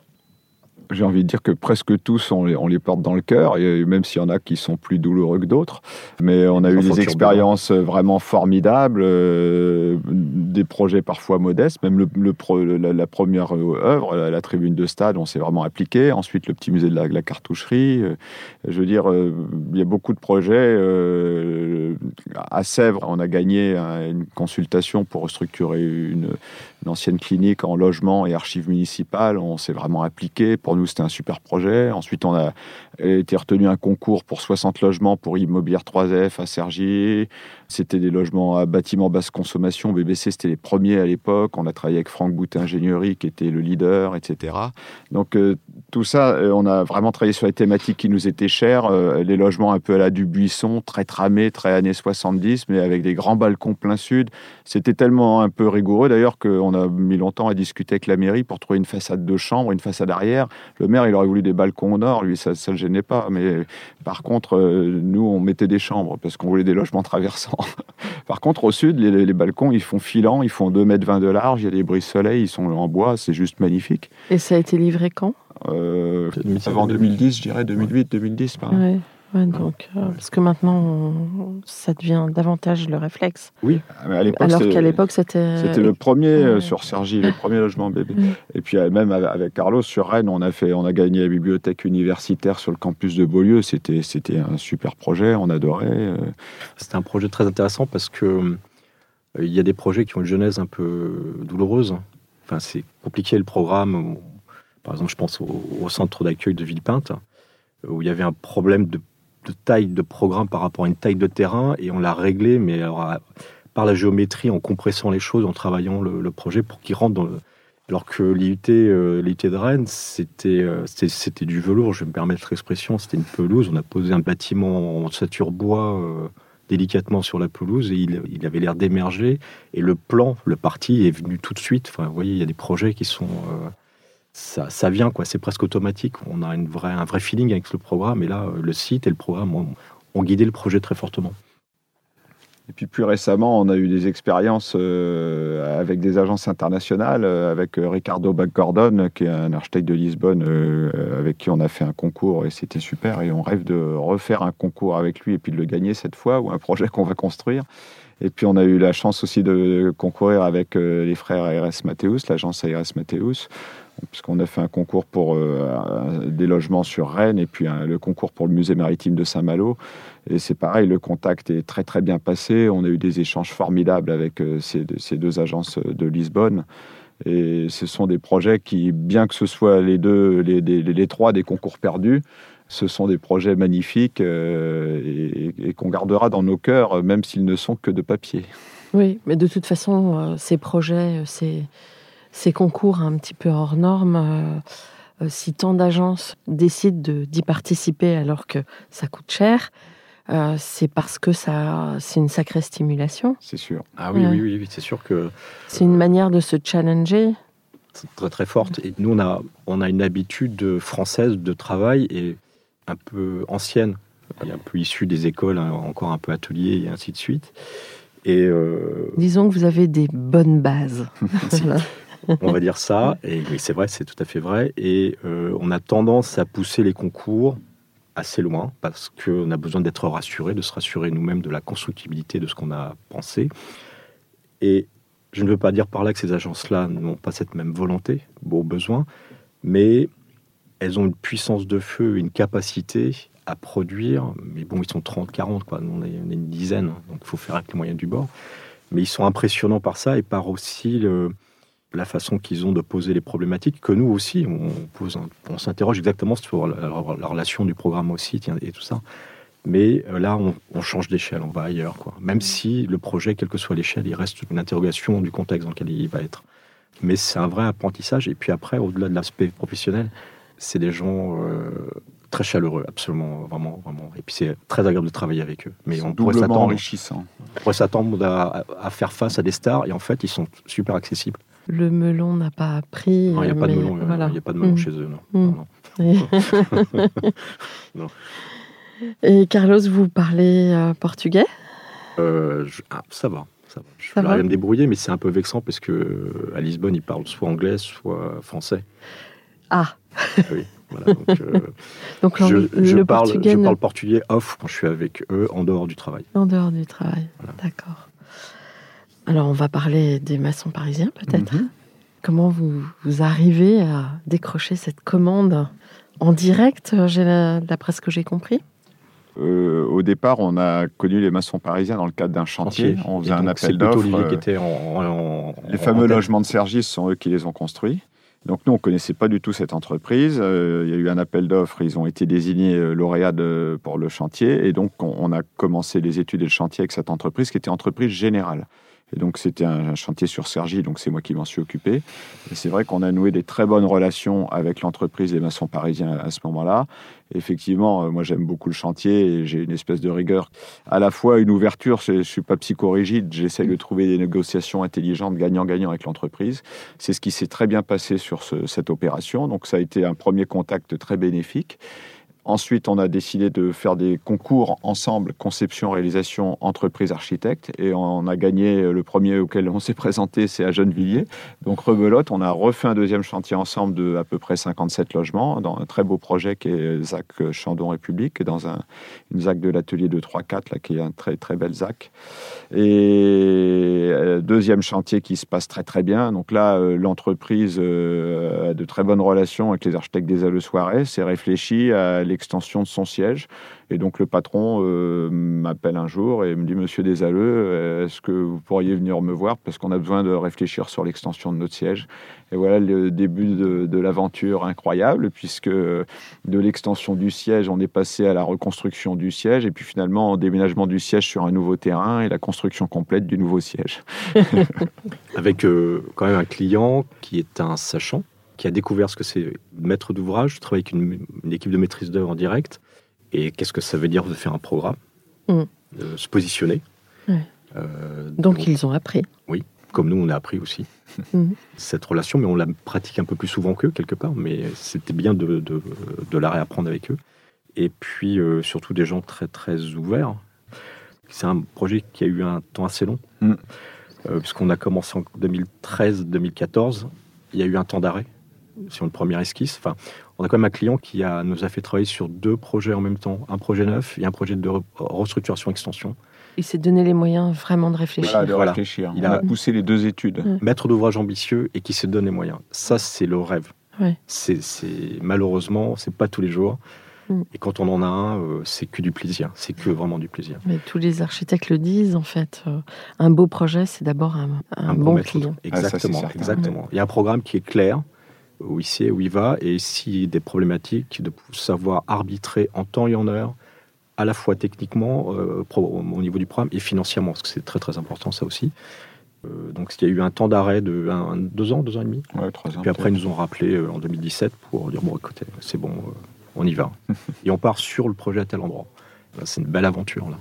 J'ai envie de dire que presque tous, on les, on les porte dans le cœur, et même s'il y en a qui sont plus douloureux que d'autres. Mais on a eu des expériences vraiment formidables, euh, des projets parfois modestes. Même le, le pro- la, la première euh, œuvre, la, la tribune de stade, on s'est vraiment appliqué. Ensuite, le petit musée de la, la cartoucherie. Euh, Je veux dire, euh, il y a beaucoup de projets. euh, à Sèvres, on a gagné un- une consultation pour restructurer une, une ancienne clinique en logement et archives municipales. On s'est vraiment appliqué. Pour nous, c'était un super projet. Ensuite, on a été retenu un concours pour 60 logements pour Immobilière 3F à Cergy. C'était des logements à bâtiments basse consommation. BBC, c'était les premiers à l'époque. On a travaillé avec Franck Bout Ingénierie, qui était le leader, etc. Donc, euh, tout ça, euh, on a vraiment travaillé sur les thématiques qui nous étaient chères. Euh, les logements un peu à la Dubuisson, très tramés, très années 70, mais avec des grands balcons plein sud. C'était tellement un peu rigoureux d'ailleurs qu'on a mis longtemps à discuter avec la mairie pour trouver une façade de chambre, une façade arrière. Le maire, il aurait voulu des balcons au nord, lui, ça ne le gênait pas. Mais par contre, nous, on mettait des chambres parce qu'on voulait des logements traversants. par contre, au sud, les, les balcons, ils font filant, ils font 2,20 mètres de large, il y a des brise-soleil, ils sont en bois, c'est juste magnifique. Et ça a été livré quand? Euh, avant 2010, je dirais, 2008, 2010, par là. Ouais, ouais, donc, euh, parce que maintenant, on- ça devient davantage le réflexe. À l'époque, Alors qu'à l'époque, c'était. C'était le premier euh, ouais. sur Sergi, le premier logement bébé. Et puis euh, même avec- Carlos sur Rennes, on a fait, on a gagné la bibliothèque universitaire sur le campus de Beaulieu. C'était, c'était un super projet, on adorait. euh. C'était un projet très intéressant parce que euh, il y a des projets qui ont une genèse un peu douloureuse. Enfin, c'est compliqué le programme. Par exemple, je pense au, au centre d'accueil de Villepinte, où il y avait un problème de, de taille de programme par rapport à une taille de terrain, et on l'a réglé, mais à- par la géométrie, en compressant les choses, en travaillant le, projet pour qu'il rentre dans le. Alors que l'IUT, euh, de Rennes, c'était, euh, c'était, du velours, je vais me permettre l'expression, c'était une pelouse. On a posé un bâtiment en sature bois euh, délicatement sur la pelouse et il, il avait l'air d'émerger. Et le plan, le parti est venu tout de suite. Enfin, vous voyez, il y a des projets qui sont. Ça, ça vient, quoi. C'est presque automatique. On a une vraie, un vrai feeling avec le programme. Et là, euh, le site et le programme ont, guidé le projet très fortement. Et puis plus récemment, on a eu des expériences euh, avec des agences internationales, euh, avec Ricardo Baggordon, qui est un architecte de Lisbonne, avec qui on a fait un concours et c'était super. Et on rêve de refaire un concours avec lui et puis de le gagner cette fois, ou un projet qu'on va construire. Et puis on a eu la chance aussi de concourir avec les frères ARS Mathéus, l'agence ARS Mathéus, puisqu'on a fait un concours pour euh, des logements sur Rennes et puis le concours pour le musée maritime de Saint-Malo. Et c'est pareil, le contact est très très bien passé. On a eu des échanges formidables avec euh, ces, deux- ces deux agences de Lisbonne. Et ce sont des projets qui, bien que ce soit les deux, les, trois des concours perdus, ce sont des projets magnifiques euh, et, et qu'on gardera dans nos cœurs, même s'ils ne sont que de papier. Oui, mais de toute façon, euh, ces projets, euh, ces, concours un petit peu hors normes, euh, euh, si tant d'agences décident de- d'y participer alors que ça coûte cher, euh, c'est parce que ça, c'est une sacrée stimulation. C'est sûr. Ah oui, Ouais. oui, oui, oui, c'est sûr que C'est une manière de se challenger. très très forte. Et nous, on a, on a une habitude française de travail et un peu ancienne, et un peu issue des écoles, hein, encore un peu atelier et ainsi de suite. Et euh, Disons que vous avez des bonnes bases. On va dire ça. Et c'est vrai, c'est tout à fait vrai. Et euh, on a tendance à pousser les concours assez loin parce qu'on a besoin d'être rassuré, de se rassurer nous-mêmes de la constructibilité de ce qu'on a pensé. Et je ne veux pas dire par là que ces agences-là n'ont pas cette même volonté, au besoin, mais elles ont une puissance de feu, une capacité à produire. Mais bon, ils sont 30, 40, quoi. Nous, on est, on est une dizaine, hein, donc il faut faire avec les moyens du bord. Mais ils sont impressionnants par ça et par aussi le, la façon qu'ils ont de poser les problématiques, que nous aussi, on, pose un- on s'interroge exactement sur la, la- la relation du programme aussi et tout ça. Mais euh, là, on, on change d'échelle, on va ailleurs. Quoi. Même si le projet, quelle que soit l'échelle, il reste une interrogation du contexte dans lequel il va être. Mais c'est un vrai apprentissage. Et puis après, au-delà de l'aspect professionnel, c'est des gens euh, très chaleureux, absolument, vraiment, vraiment. Et puis c'est très agréable de travailler avec eux. Mais on pourrait s'attendre enrichissant. on pourrait s'attendre à, à faire face à des stars, et en fait, ils sont super accessibles. Le melon n'a pas appris. Non, il n'y a pas de mais melon, euh, voilà. a pas de melon Mm. chez eux. Non. Mm. Non. Et Carlos, vous parlez euh, portugais? Euh, je- ah, ça va. Ça va. Je Ça vais va me débrouiller, mais c'est un peu vexant parce que à Lisbonne, ils parlent soit anglais, soit français. Ah, Oui, voilà, donc, euh, donc je, je le parle, portugais je ne- parle portugais off quand je suis avec eux en dehors du travail. en dehors du travail. D'accord. Alors, on va parler des maçons parisiens, peut-être. Mhm. Comment vous, vous arrivez à décrocher cette commande en direct, euh, j'ai la- d'après ce que j'ai compris? Euh, au départ, on a connu les maçons parisiens dans le cadre d'un chantier. On faisait un appel d'offres. Euh, Les fameux logements de Sergis sont eux qui les ont construits. Donc nous, on ne connaissait pas du tout cette entreprise. Euh, il y a eu un appel d'offres, ils ont été désignés lauréats de- pour le chantier. Et donc, on, on a commencé les études et le chantier avec cette entreprise qui était entreprise générale. Et donc, c'était un, chantier sur Sergi, donc c'est moi qui m'en suis occupé. Et c'est vrai qu'on a noué des très bonnes relations avec l'entreprise des maçons parisiens à ce moment-là. Effectivement, euh, moi, j'aime beaucoup le chantier et j'ai une espèce de rigueur. À la fois, une ouverture, je ne suis pas psychorigide, j'essaye de trouver des négociations intelligentes, gagnant-gagnant avec l'entreprise. C'est ce qui s'est très bien passé sur ce- cette opération. Donc, ça a été un premier contact très bénéfique. Ensuite, on a décidé de faire des concours ensemble, conception, réalisation, entreprise, architecte. Et on a gagné le premier auquel on s'est présenté, c'est à Gennevilliers. Donc, rebelote, on a refait un deuxième chantier ensemble de à peu près 57 logements dans un très beau projet qui est ZAC Chandon République, dans un, une ZAC de l'atelier de 3-4, là, qui est un très, très bel ZAC. Et euh, deuxième chantier qui se passe très très bien. Donc là, euh, l'entreprise euh, a de très bonnes relations avec les architectes des Halles Soirées. C'est réfléchi à l'extension de son siège. Et donc le patron euh, m'appelle un jour et me dit Monsieur Desalleux, est-ce que vous pourriez venir me voir? Parce qu'on a besoin de réfléchir sur l'extension de notre siège Et voilà le début de, l'aventure incroyable, puisque de l'extension du siège, on est passé à la reconstruction du siège et puis finalement en déménagement du siège sur un nouveau terrain et la construction complète du nouveau siège. Avec euh, quand même un client qui est un sachant, qui a découvert ce que c'est maître d'ouvrage, travailler avec une, une équipe de maîtrise d'œuvre en direct et qu'est-ce que ça veut dire de faire un programme, mm. de se positionner. Euh, donc, ils ont appris. Oui, comme nous on a appris aussi mm. cette relation, mais on la pratique un peu plus souvent qu'eux quelque part, mais c'était bien de, de, la réapprendre avec eux. Et puis euh, surtout des gens très très ouverts. C'est un projet qui a eu un temps assez long, mm. euh, puisqu'on a commencé en 2013-2014. Il y a eu un temps d'arrêt sur une première esquisse. Enfin, on a quand même un client qui a, nous a fait travailler sur deux projets en même temps, un projet neuf et un projet de restructuration extension. Il s'est donné les moyens vraiment de réfléchir. de réfléchir. Il a poussé les deux études. Maître d'ouvrage ambitieux et qui se donne les moyens. Ça, c'est le rêve. C'est, malheureusement, c'est pas tous les jours. Mm. Et quand on en a un, euh, c'est que du plaisir. C'est que vraiment du plaisir. Mais tous les architectes le disent, en fait. Euh, un beau projet, c'est d'abord un, bon, client. Exactement, ah, exactement. Il y a un programme qui est clair, où il sait où il va, et s'il y a des problématiques, de savoir arbitrer en temps et en heure, à la fois techniquement, euh, au niveau du programme, et financièrement, parce que c'est très très important ça aussi. Euh, donc il y a eu un temps d'arrêt de deux ans, deux ans et demi. Ouais, trois ans. Puis après, ils nous ont rappelé euh, en 2017 pour dire, bon, écoutez, c'est bon, on y va. et on part sur le projet à tel endroit. C'est une belle aventure là.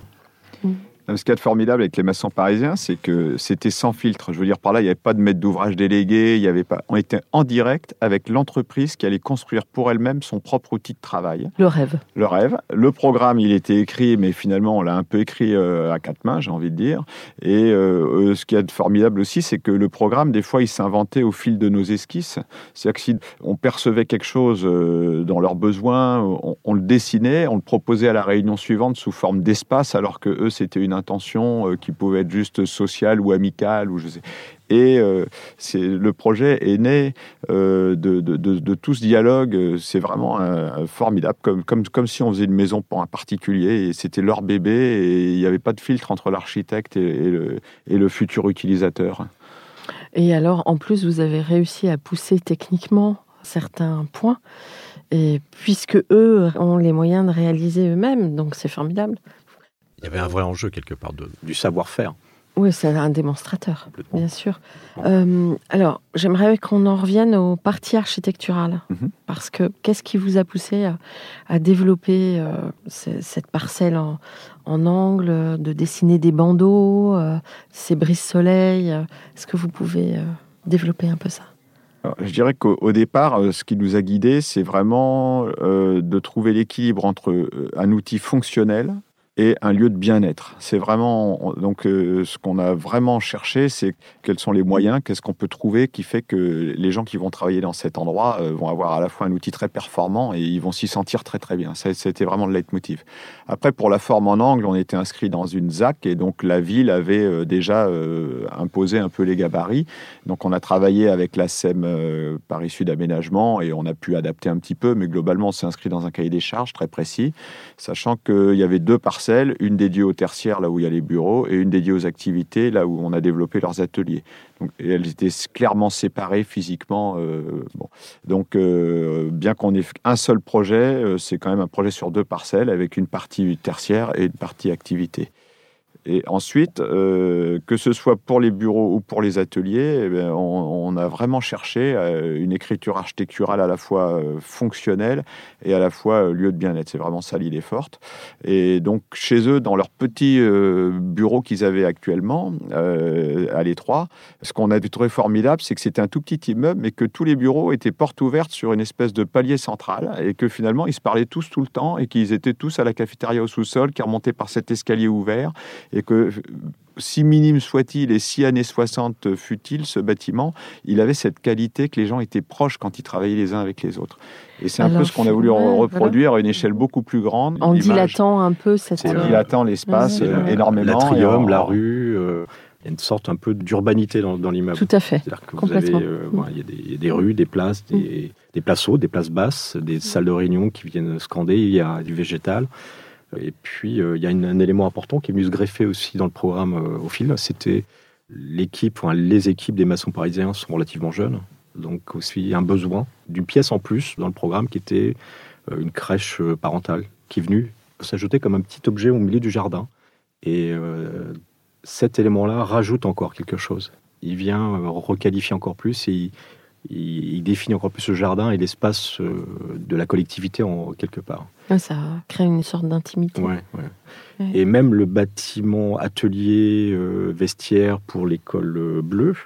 Mm. Ce qui est formidable avec les maçons parisiens, c'est que c'était sans filtre. Je veux dire, par là, il n'y avait pas de maître d'ouvrage délégué, il y avait pas. On était en direct avec l'entreprise qui allait construire pour elle-même son propre outil de travail. Le rêve. Le rêve. Le programme, il était écrit, mais finalement, on l'a un peu écrit euh, à quatre mains, j'ai envie de dire. Et euh, euh, ce qui est formidable aussi, c'est que le programme, des fois, il s'inventait au fil de nos esquisses. C'est-à-dire que si on percevait quelque chose dans leurs besoins, on, on, le dessinait, on le proposait à la réunion suivante sous forme d'espace, alors que eux, c'était une intention euh, qui pouvait être juste sociale ou amicale ou je sais. Et euh, c'est le projet est né euh, de, de, de, tout ce dialogue. C'est vraiment formidable, comme, comme, comme si on faisait une maison pour un particulier et c'était leur bébé et il n'y avait pas de filtre entre l'architecte et, le, et le futur utilisateur. Et alors, en plus, vous avez réussi à pousser techniquement certains points, et puisque eux ont les moyens de réaliser eux-mêmes, donc c'est formidable. Il y avait un vrai enjeu quelque part de, du savoir-faire. Oui, c'est un démonstrateur, bien sûr. Euh, alors, j'aimerais qu'on en revienne aux parties architecturales, mhm. parce que qu'est-ce qui vous a poussé à, développer euh, cette parcelle en, angle, de dessiner des bandeaux, euh, ces brises-soleil Est-ce que vous pouvez développer un peu ça? Je dirais qu'au départ, ce qui nous a guidés, c'est vraiment de trouver l'équilibre entre un outil fonctionnel et un lieu de bien-être. C'est vraiment donc euh, ce qu'on a vraiment cherché, c'est quels sont les moyens, qu'est-ce qu'on peut trouver qui fait que les gens qui vont travailler dans cet endroit euh, vont avoir à la fois un outil très performant et ils vont s'y sentir très très bien. C'était vraiment le leitmotiv. Après, pour la forme en angle, on était inscrit dans une ZAC et donc la ville avait euh, déjà imposé un peu les gabarits. Donc on a travaillé avec la SEM Paris Sud Aménagement et on a pu adapter un petit peu, mais globalement on s'est inscrit dans un cahier des charges très précis, sachant qu'il y avait deux une dédiée au tertiaire, là où il y a les bureaux, et une dédiée aux activités, là où on a développé leurs ateliers. Donc, elles étaient clairement séparées physiquement. Euh. Donc, euh, bien qu'on ait un seul projet, euh, c'est quand même un projet sur deux parcelles, avec une partie tertiaire et une partie activité. Et ensuite, euh, que ce soit pour les bureaux ou pour les ateliers, eh on, a vraiment cherché euh, une écriture architecturale à la fois euh, fonctionnelle et à la fois lieu de bien-être. C'est vraiment ça l'idée forte. Et donc, chez eux, dans leur petit bureau qu'ils avaient actuellement, à l'étroit, ce qu'on a trouvé formidable, c'est que c'était un tout petit immeuble, mais que tous les bureaux étaient portes ouvertes sur une espèce de palier central et que finalement, ils se parlaient tous tout le temps et qu'ils étaient tous à la cafétéria au sous-sol qui remontait par cet escalier ouvert que si minime soit-il et si années 60 fut-il, ce bâtiment, il avait cette qualité que les gens étaient proches quand ils travaillaient les uns avec les autres. Et c'est un peu ce qu'on a voulu reproduire à une échelle beaucoup plus grande. En dilatant un peu cette... En dilatant l'espace euh, énormément. L'atrium, la rue, euh, Il y a une sorte un peu d'urbanité dans, dans l'immeuble. Tout à fait. C'est-à-dire que vous avez, Complètement. euh, Mm. il, y a des, il y a des rues, des places, des, des places hautes, des places basses, des salles de réunion qui viennent scander, il y a du végétal. Et puis, euh, il y a un élément important qui est venu se greffer aussi dans le programme euh, au fil, c'était l'équipe, enfin, les équipes des maçons parisiens sont relativement jeunes. Donc aussi un besoin d'une pièce en plus dans le programme qui était euh, une crèche parentale qui est venue s'ajouter comme un petit objet au milieu du jardin. Et cet élément-là rajoute encore quelque chose. Il vient requalifier encore plus et il, il- définit encore plus le jardin et l'espace euh, de la collectivité en quelque part. Ça crée une sorte d'intimité. Ouais, ouais. Ouais. Et même le bâtiment atelier euh, vestiaire pour l'école euh, bleue,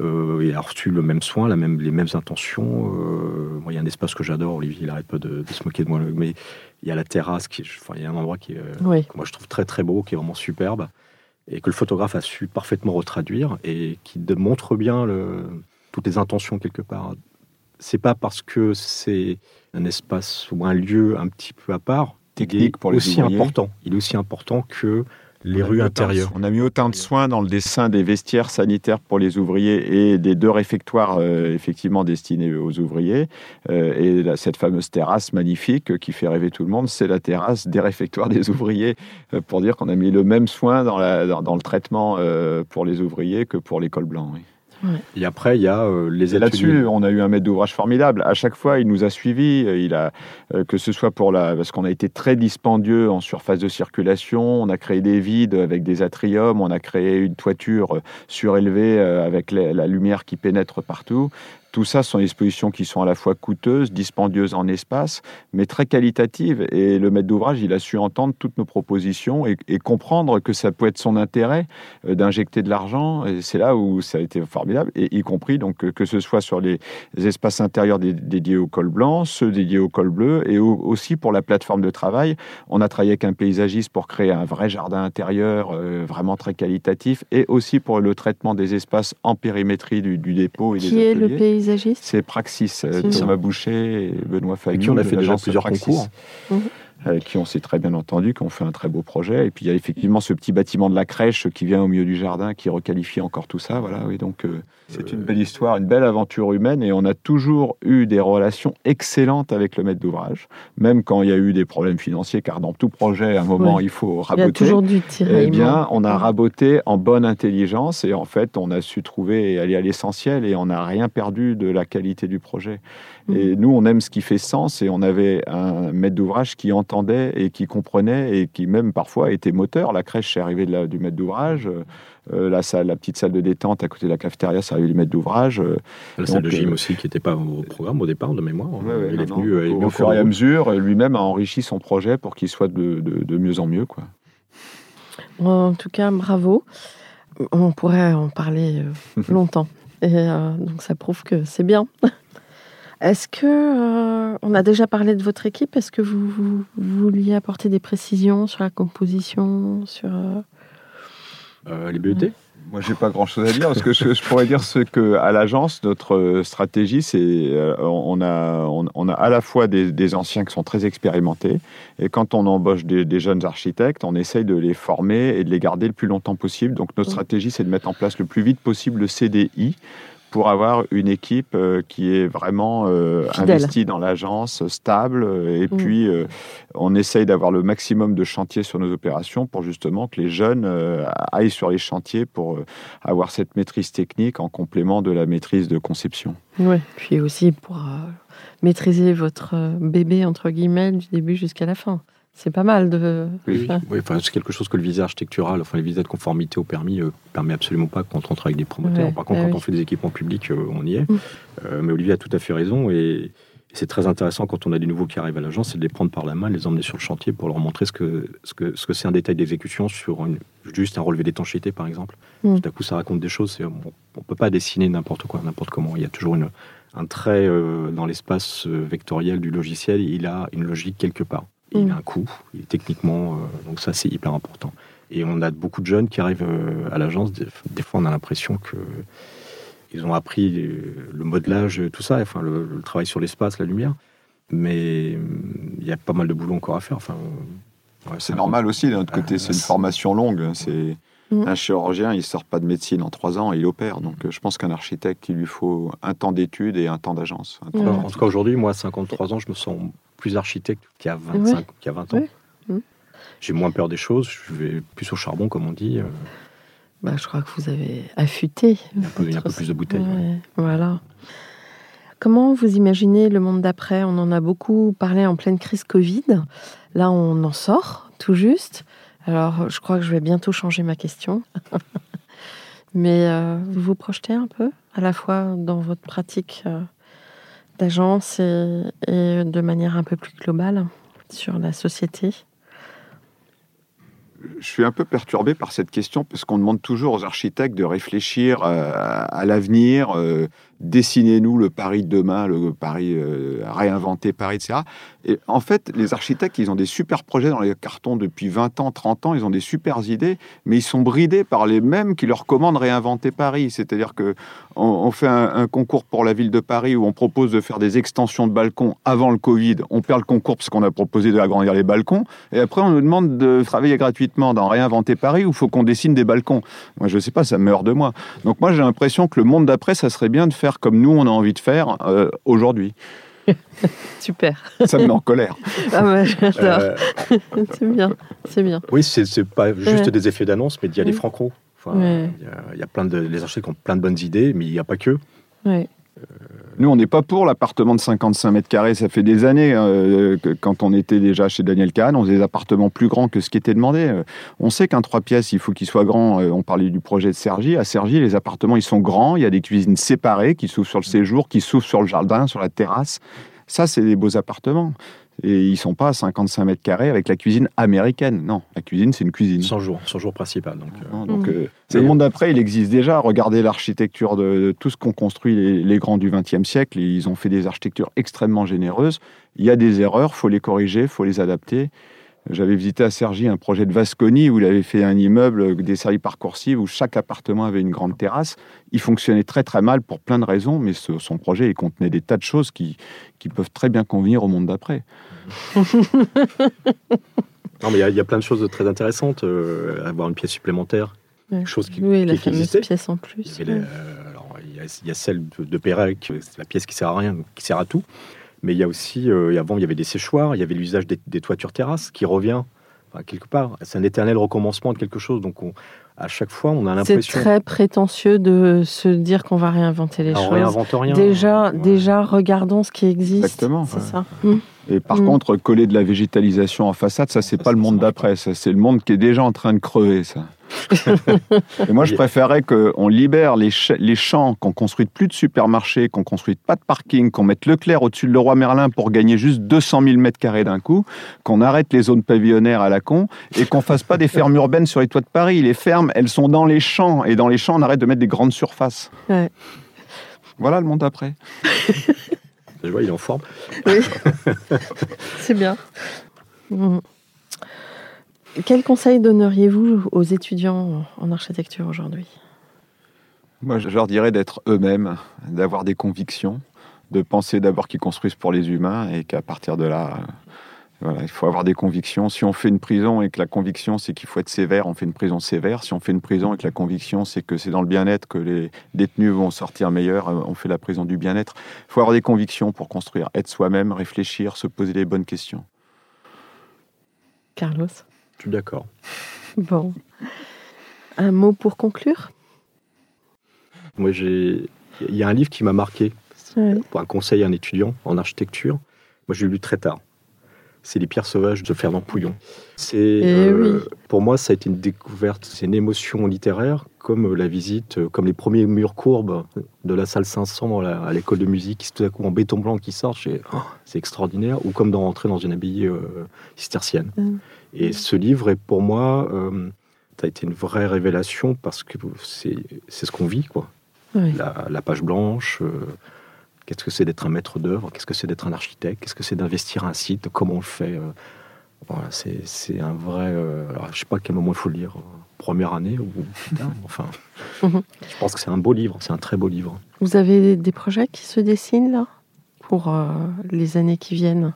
euh, il a reçu le même soin, la même, les mêmes intentions. Euh, moi, il y a un espace que j'adore, Olivier, il n'arrête pas de, de se moquer de moi, mais il y a la terrasse, qui, enfin, il y a un endroit qui Oui. que moi je trouve très très beau, qui est vraiment superbe, et que le photographe a su parfaitement retraduire, et qui montre bien le- toutes les intentions quelque part. C'est pas parce que c'est un espace ou un lieu un petit peu à part, Technique pour les aussi ouvriers. important. Il est aussi important que les On rues intérieures. On a mis autant de soins dans le dessin des vestiaires sanitaires pour les ouvriers et des deux réfectoires euh, effectivement destinés aux ouvriers. Euh, et là, cette fameuse terrasse magnifique qui fait rêver tout le monde, c'est la terrasse des réfectoires des ouvriers, euh, pour dire qu'on a mis le même soin dans, la- dans- dans le traitement pour les ouvriers que pour l'école blanc. oui. Et après, il y a euh, les là-dessus, on a eu un maître d'ouvrage formidable. À chaque fois, il nous a suivis. Euh, Il a, euh, que ce soit pour la, parce qu'on a été très dispendieux en surface de circulation. On a créé des vides avec des atriums. On a créé une toiture euh, surélevée euh, avec la, la lumière qui pénètre partout. Tout ça sont des expositions qui sont à la fois coûteuses, dispendieuses en espace, mais très qualitatives. Et le maître d'ouvrage, il a su entendre toutes nos propositions et, et comprendre que ça peut être son intérêt euh, d'injecter de l'argent. Et c'est là où ça a été formidable, et y compris donc que, que ce soit sur les, espaces intérieurs dé- dédiés au col blanc, ceux dédiés au col bleu, et au- aussi pour la plateforme de travail. On a travaillé avec un paysagiste pour créer un vrai jardin intérieur euh, vraiment très qualitatif, et aussi pour le traitement des espaces en périmétrie du, du dépôt et Qui des est le ateliers. Paysagiste? C'est Praxis, euh, ça. Thomas Boucher et Benoît. Avec qui on a de fait déjà l'agence plusieurs Praxis, concours. Avec qui on s'est très bien entendu, qui ont fait un très beau projet. Et puis il y a effectivement ce petit bâtiment de la crèche qui vient au milieu du jardin, qui requalifie encore tout ça. Voilà, oui, donc euh, c'est une belle histoire, une belle aventure humaine, et on a toujours eu des relations excellentes avec le maître d'ouvrage, même quand il y a eu des problèmes financiers, car dans tout projet, à un moment, Ouais. il faut Il y a raboter. toujours du Eh bien, on a raboté en bonne intelligence et en fait, on a su trouver et aller à l'essentiel et on n'a rien perdu de la qualité du projet. Mhm. Et nous, on aime ce qui fait sens et on avait un maître d'ouvrage qui entendait et qui comprenait et qui même parfois était moteur. La crèche, c'est arrivé de la- du maître d'ouvrage. Euh, la, salle, la petite salle de détente à côté de la cafétéria, c'est arrivé du maître d'ouvrage. Euh, La salle de gym euh, aussi, qui n'était pas au programme au départ, de mémoire. ouais, ouais, il est venu, non. euh, il est venu au au fur et à mesure, lui-même a enrichi son projet pour qu'il soit de, de- de mieux en mieux. Quoi. En tout cas, bravo. On pourrait en parler euh, longtemps. Et euh, donc, ça prouve que c'est bien. Est-ce que euh, on a déjà parlé de votre équipe? Est-ce que vous, vous- vous vouliez apporter des précisions sur la composition, sur euh, Euh, les BET Moi, j'ai pas grand-chose à dire parce que je, je pourrais dire ce que à l'agence notre stratégie, c'est euh, on a on, on a à la fois des, des anciens qui sont très expérimentés et quand on embauche des, des jeunes architectes, on essaye de les former et de les garder le plus longtemps possible. Donc notre stratégie, c'est de mettre en place le plus vite possible le CDI pour avoir une équipe euh, qui est vraiment euh, investie dans l'agence, stable. euh, Et Mhm. puis, on essaye d'avoir le maximum de chantiers sur nos opérations pour justement que les jeunes aillent sur les chantiers pour avoir cette maîtrise technique en complément de la maîtrise de conception. ouais. Puis aussi pour maîtriser votre bébé entre guillemets du début jusqu'à la fin. C'est pas mal de. Oui, Ouais. oui, enfin, c'est quelque chose que le visa architectural, enfin les visas de conformité au permis, euh, permet absolument pas quand on travaille avec des promoteurs. Ouais, Par contre, ah quand oui. on fait des équipements publics, euh, on y est. Euh, mais Olivier a tout à fait raison et, c'est très intéressant quand on a des nouveaux qui arrivent à l'agence, c'est de les prendre par la main, de les emmener sur le chantier pour leur montrer ce que ce que ce que c'est un détail d'exécution sur une- juste un relevé d'étanchéité par exemple. Mm. Tout à coup, ça raconte des choses. On, on peut pas dessiner n'importe quoi, n'importe comment. Il y a toujours une, un trait euh, dans l'espace vectoriel du logiciel. Il a une logique quelque part. Et Il Mm. a un coût. Il est techniquement, euh, donc ça c'est hyper important. Et on a beaucoup de jeunes qui arrivent euh, à l'agence. Des, des fois, on a l'impression que ils ont appris euh, le modelage, tout ça, enfin le, le travail sur l'espace, la lumière. Mais hum, il y a pas mal de boulot encore à faire. Enfin, ouais, C'est normal aussi, d'un autre Ah, côté, c'est une formation longue. C'est Mm. Un chirurgien, il sort pas de médecine en trois ans, il opère. Donc, euh, je pense qu'un architecte, il lui faut un temps d'études et un temps d'agence. un temps Ouais. En tout cas, aujourd'hui, moi, à 53 ans, je me sens plus architecte qu'il y a 25, Ouais. qu'il y a 20 ans. Ouais. Mm. J'ai moins peur des choses, je vais plus au charbon, comme on dit. euh, Bah, je crois que vous avez affûté. un peu- il y a un peu plus de bouteilles. Ouais, Voilà. Comment vous imaginez le monde d'après? On en a beaucoup parlé en pleine crise Covid. Là, on en sort tout juste. Alors, je crois que je vais bientôt changer ma question. Mais euh, vous vous projetez un peu, à la fois dans votre pratique euh, d'agence et, et de manière un peu plus globale sur la société Je suis un peu perturbé par cette question parce qu'on demande toujours aux architectes de réfléchir euh, à l'avenir. euh, Dessinez-nous le Paris de demain, le Paris euh, réinventé, Paris, etc. Et en fait, les architectes, ils ont des super projets dans les cartons depuis 20 ans, 30 ans. Ils ont des super idées, mais ils sont bridés par les mêmes qui leur commandent réinventer Paris. C'est-à-dire que on, fait un, un concours pour la ville de Paris où on propose de faire des extensions de balcons avant le Covid. On perd le concours parce qu'on a proposé d'agrandir les balcons. Et après, on nous demande de travailler gratuitement dans Réinventer Paris où il faut qu'on dessine des balcons? Moi, je sais pas, ça meurt de moi. Donc moi, j'ai l'impression que le monde d'après, ça serait bien de faire comme nous, on a envie de faire euh, aujourd'hui. Super. Ça me met en colère. Ah ouais, j'adore. Euh, C'est bien. C'est bien. oui, c'est c'est pas juste Ouais. des effets d'annonce, mais d'y aller franco. Enfin, Ouais. il y a- il y a plein de, les architectes ont plein de bonnes idées, mais il n'y a pas que. Ouais. Nous, on n'est pas pour l'appartement de 55 mètres carrés. Ça fait des années euh, quand on était déjà chez Daniel Kahn, on faisait des appartements plus grands que ce qui était demandé. Euh, On sait qu'un trois pièces, il faut qu'il soit grand. Euh, On parlait du projet de Sergi. À Sergi, les appartements, ils sont grands. Il y a des cuisines séparées qui s'ouvrent sur le séjour, qui s'ouvrent sur le jardin, sur la terrasse. Ça, c'est des beaux appartements. Et ils sont pas à 55 mètres carrés avec la cuisine américaine. Non, la cuisine, c'est une cuisine. 100 jours, 100 jours principal. Donc, euh, Non, donc, Mhm. euh, le monde d'après, il existe déjà. Regardez l'architecture de, de tout ce qu'ont construit les, les grands du XXe siècle. Ils ont fait des architectures extrêmement généreuses. Il y a des erreurs, faut les corriger, faut les adapter. J'avais visité à Cergy un projet de Vasconi où il avait fait un immeuble desservi par coursive où chaque appartement avait une grande terrasse. Il fonctionnait très très mal pour plein de raisons, mais ce- son projet il contenait des tas de choses qui, qui peuvent très bien convenir au monde d'après. Non, mais il y a- il y, a plein de choses très intéressantes. euh, avoir une pièce supplémentaire, Ouais. chose qui, Oui, la qui- fameuse existait. pièce en plus. ouais. euh, alors, il y a, il y a celle de, de Pérec, c'est la pièce qui sert à rien, qui sert à tout. Mais il y a aussi, euh, avant, il y avait des séchoirs, il y avait l'usage des, des toitures terrasses qui revient enfin, quelque part. C'est un éternel recommencement de quelque chose. Donc, on- à chaque fois, on a C'est l'impression. très prétentieux de se dire qu'on va réinventer les Alors, on choses. réinvente rien. Déjà, Ouais. déjà, regardons ce qui existe. Exactement, C'est ouais. ça. Mm. Et par Mm. contre, coller de la végétalisation en façade, ça, c'est pas ça, le monde d'après. Ça, c'est le monde qui est déjà en train de crever, ça. Et moi, je préférais qu'on libère les, ch- les champs, qu'on construise plus de supermarchés, qu'on construise pas de parking, qu'on mette Leclerc au-dessus de Leroy Merlin pour gagner juste 200 000 mètres carrés d'un coup, qu'on arrête les zones pavillonnaires à la con et qu'on fasse pas des fermes urbaines sur les toits de Paris. Les fermes, elles sont dans les champs et dans les champs, on arrête de mettre des grandes surfaces. Ouais. Voilà le monde d'après. Je vois, il est en forme. Oui. C'est bien. Mm. Quel conseil donneriez-vous aux étudiants en architecture aujourd'hui? Moi, je leur dirais d'être eux-mêmes, d'avoir des convictions, de penser d'abord qu'ils construisent pour les humains et qu'à partir de là, euh, voilà, il faut avoir des convictions. Si on fait une prison et que la conviction c'est qu'il faut être sévère, on fait une prison sévère. Si on fait une prison et que la conviction c'est que c'est dans le bien-être que les détenus vont sortir meilleurs, euh, on fait la prison du bien-être. Il faut avoir des convictions pour construire, être soi-même, réfléchir, se poser les bonnes questions. Carlos Je suis d'accord. Bon. Un mot pour conclure? Moi, j'ai. Il y a un livre qui m'a marqué Ouais. pour un conseil à un étudiant en architecture. Moi, je l'ai lu très tard. C'est Les pierres sauvages de Fernand Pouillon. C'est, Eh oui. Pour moi, ça a été une découverte, c'est une émotion littéraire, comme la visite, euh, comme les premiers murs courbes de la salle 500 à l'école de musique, tout à coup en béton blanc qui sort, oh, c'est extraordinaire, ou comme de rentrer dans une abbaye euh, cistercienne. Mm. Et ce livre est pour moi, euh, ça a été une vraie révélation parce que c'est, ce qu'on vit, quoi la page blanche. Qu'est-ce que c'est d'être un maître d'œuvre? Qu'est-ce que c'est d'être un architecte? Qu'est-ce que c'est d'investir un site? Comment on le fait euh, voilà, c'est, c'est un vrai. euh, alors, je sais pas à quel moment il faut le lire. euh, Première année ou. Enfin, Mhm. je pense que c'est un beau livre. C'est un très beau livre. Vous avez des projets qui se dessinent là? Pour euh, les années qui viennent?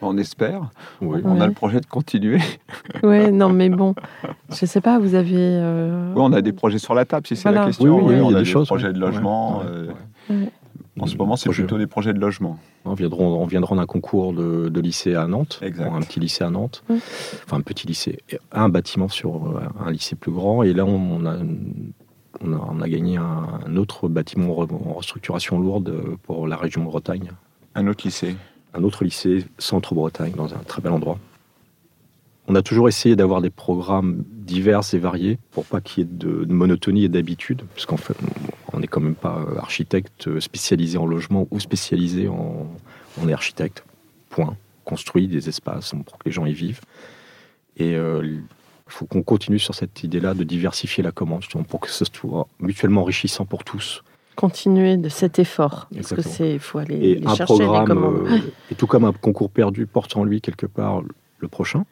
On espère. On a le projet de continuer. oui, non, mais bon, je ne sais pas, vous avez. Euh, oui, on a des projets sur la table, si c'est la question. Oui, on a, des, choses, projets de logement. En ce moment, c'est plutôt des projets de logement. On viendra, on viendra d'un concours de, lycée à Nantes, un petit lycée à Nantes, enfin un petit lycée, un bâtiment sur euh, un lycée plus grand. Et là, on a, on a, gagné un, autre bâtiment en restructuration lourde pour la région Bretagne. Un autre lycée Un autre lycée, Centre-Bretagne, dans un très bel endroit. On a toujours essayé d'avoir des programmes divers et variés pour pas qu'il y ait de, monotonie et d'habitude, puisqu'en fait, on n'est quand même pas architecte spécialisé en logement ou spécialisé en. On est architecte, point. Construit des espaces pour que les gens y vivent. Et il euh, faut qu'on continue sur cette idée-là de diversifier la commande, pour que ce soit mutuellement enrichissant pour tous. Continuer de cet effort, parce que c'est faut aller et les un chercher programme, les commandes. Euh, et tout comme un concours perdu porte en lui quelque part le prochain.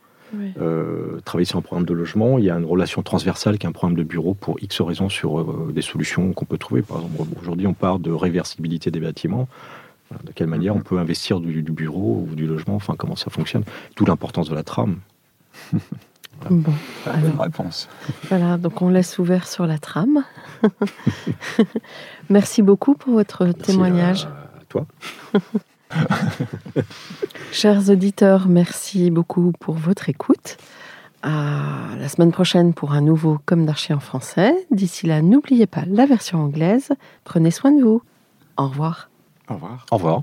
Euh, travailler sur un programme de logement, il y a une relation transversale qui est un programme de bureau pour X raisons sur euh, des solutions qu'on peut trouver. Par exemple, aujourd'hui, on parle de réversibilité des bâtiments. De quelle manière on peut investir du, bureau ou du logement, enfin comment ça fonctionne. D'où l'importance de la trame. Bon, alors, réponse. Voilà, donc on laisse ouvert sur la trame. Merci beaucoup pour votre témoignage. À toi. Chers auditeurs, merci beaucoup pour votre écoute. À la semaine prochaine pour un nouveau Comme d'Archie en français. D'ici là, n'oubliez pas la version anglaise. Prenez soin de vous. Au revoir. Au revoir. Au revoir.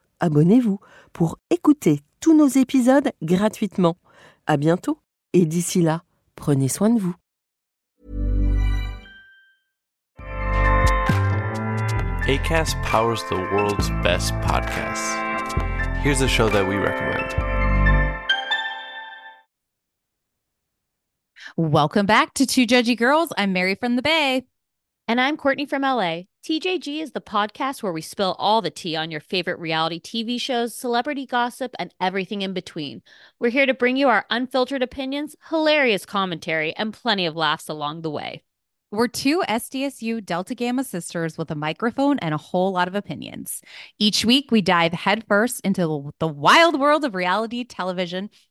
abonnez-vous pour écouter tous nos épisodes gratuitement. À bientôt et d'ici là, Prenez soin de vous. ACAST powers the world's best podcasts. Here's a show that we recommend. Welcome back to Two Judgy Girls. I'm Mary from the Bay. And I'm Courtney from LA. TJG is the podcast where we spill all the tea on your favorite reality TV shows, celebrity gossip, and everything in between. We're here to bring you our unfiltered opinions, hilarious commentary, and plenty of laughs along the way. We're two SDSU Delta Gamma sisters with a microphone and a whole lot of opinions. Each week, we dive headfirst into the wild world of reality television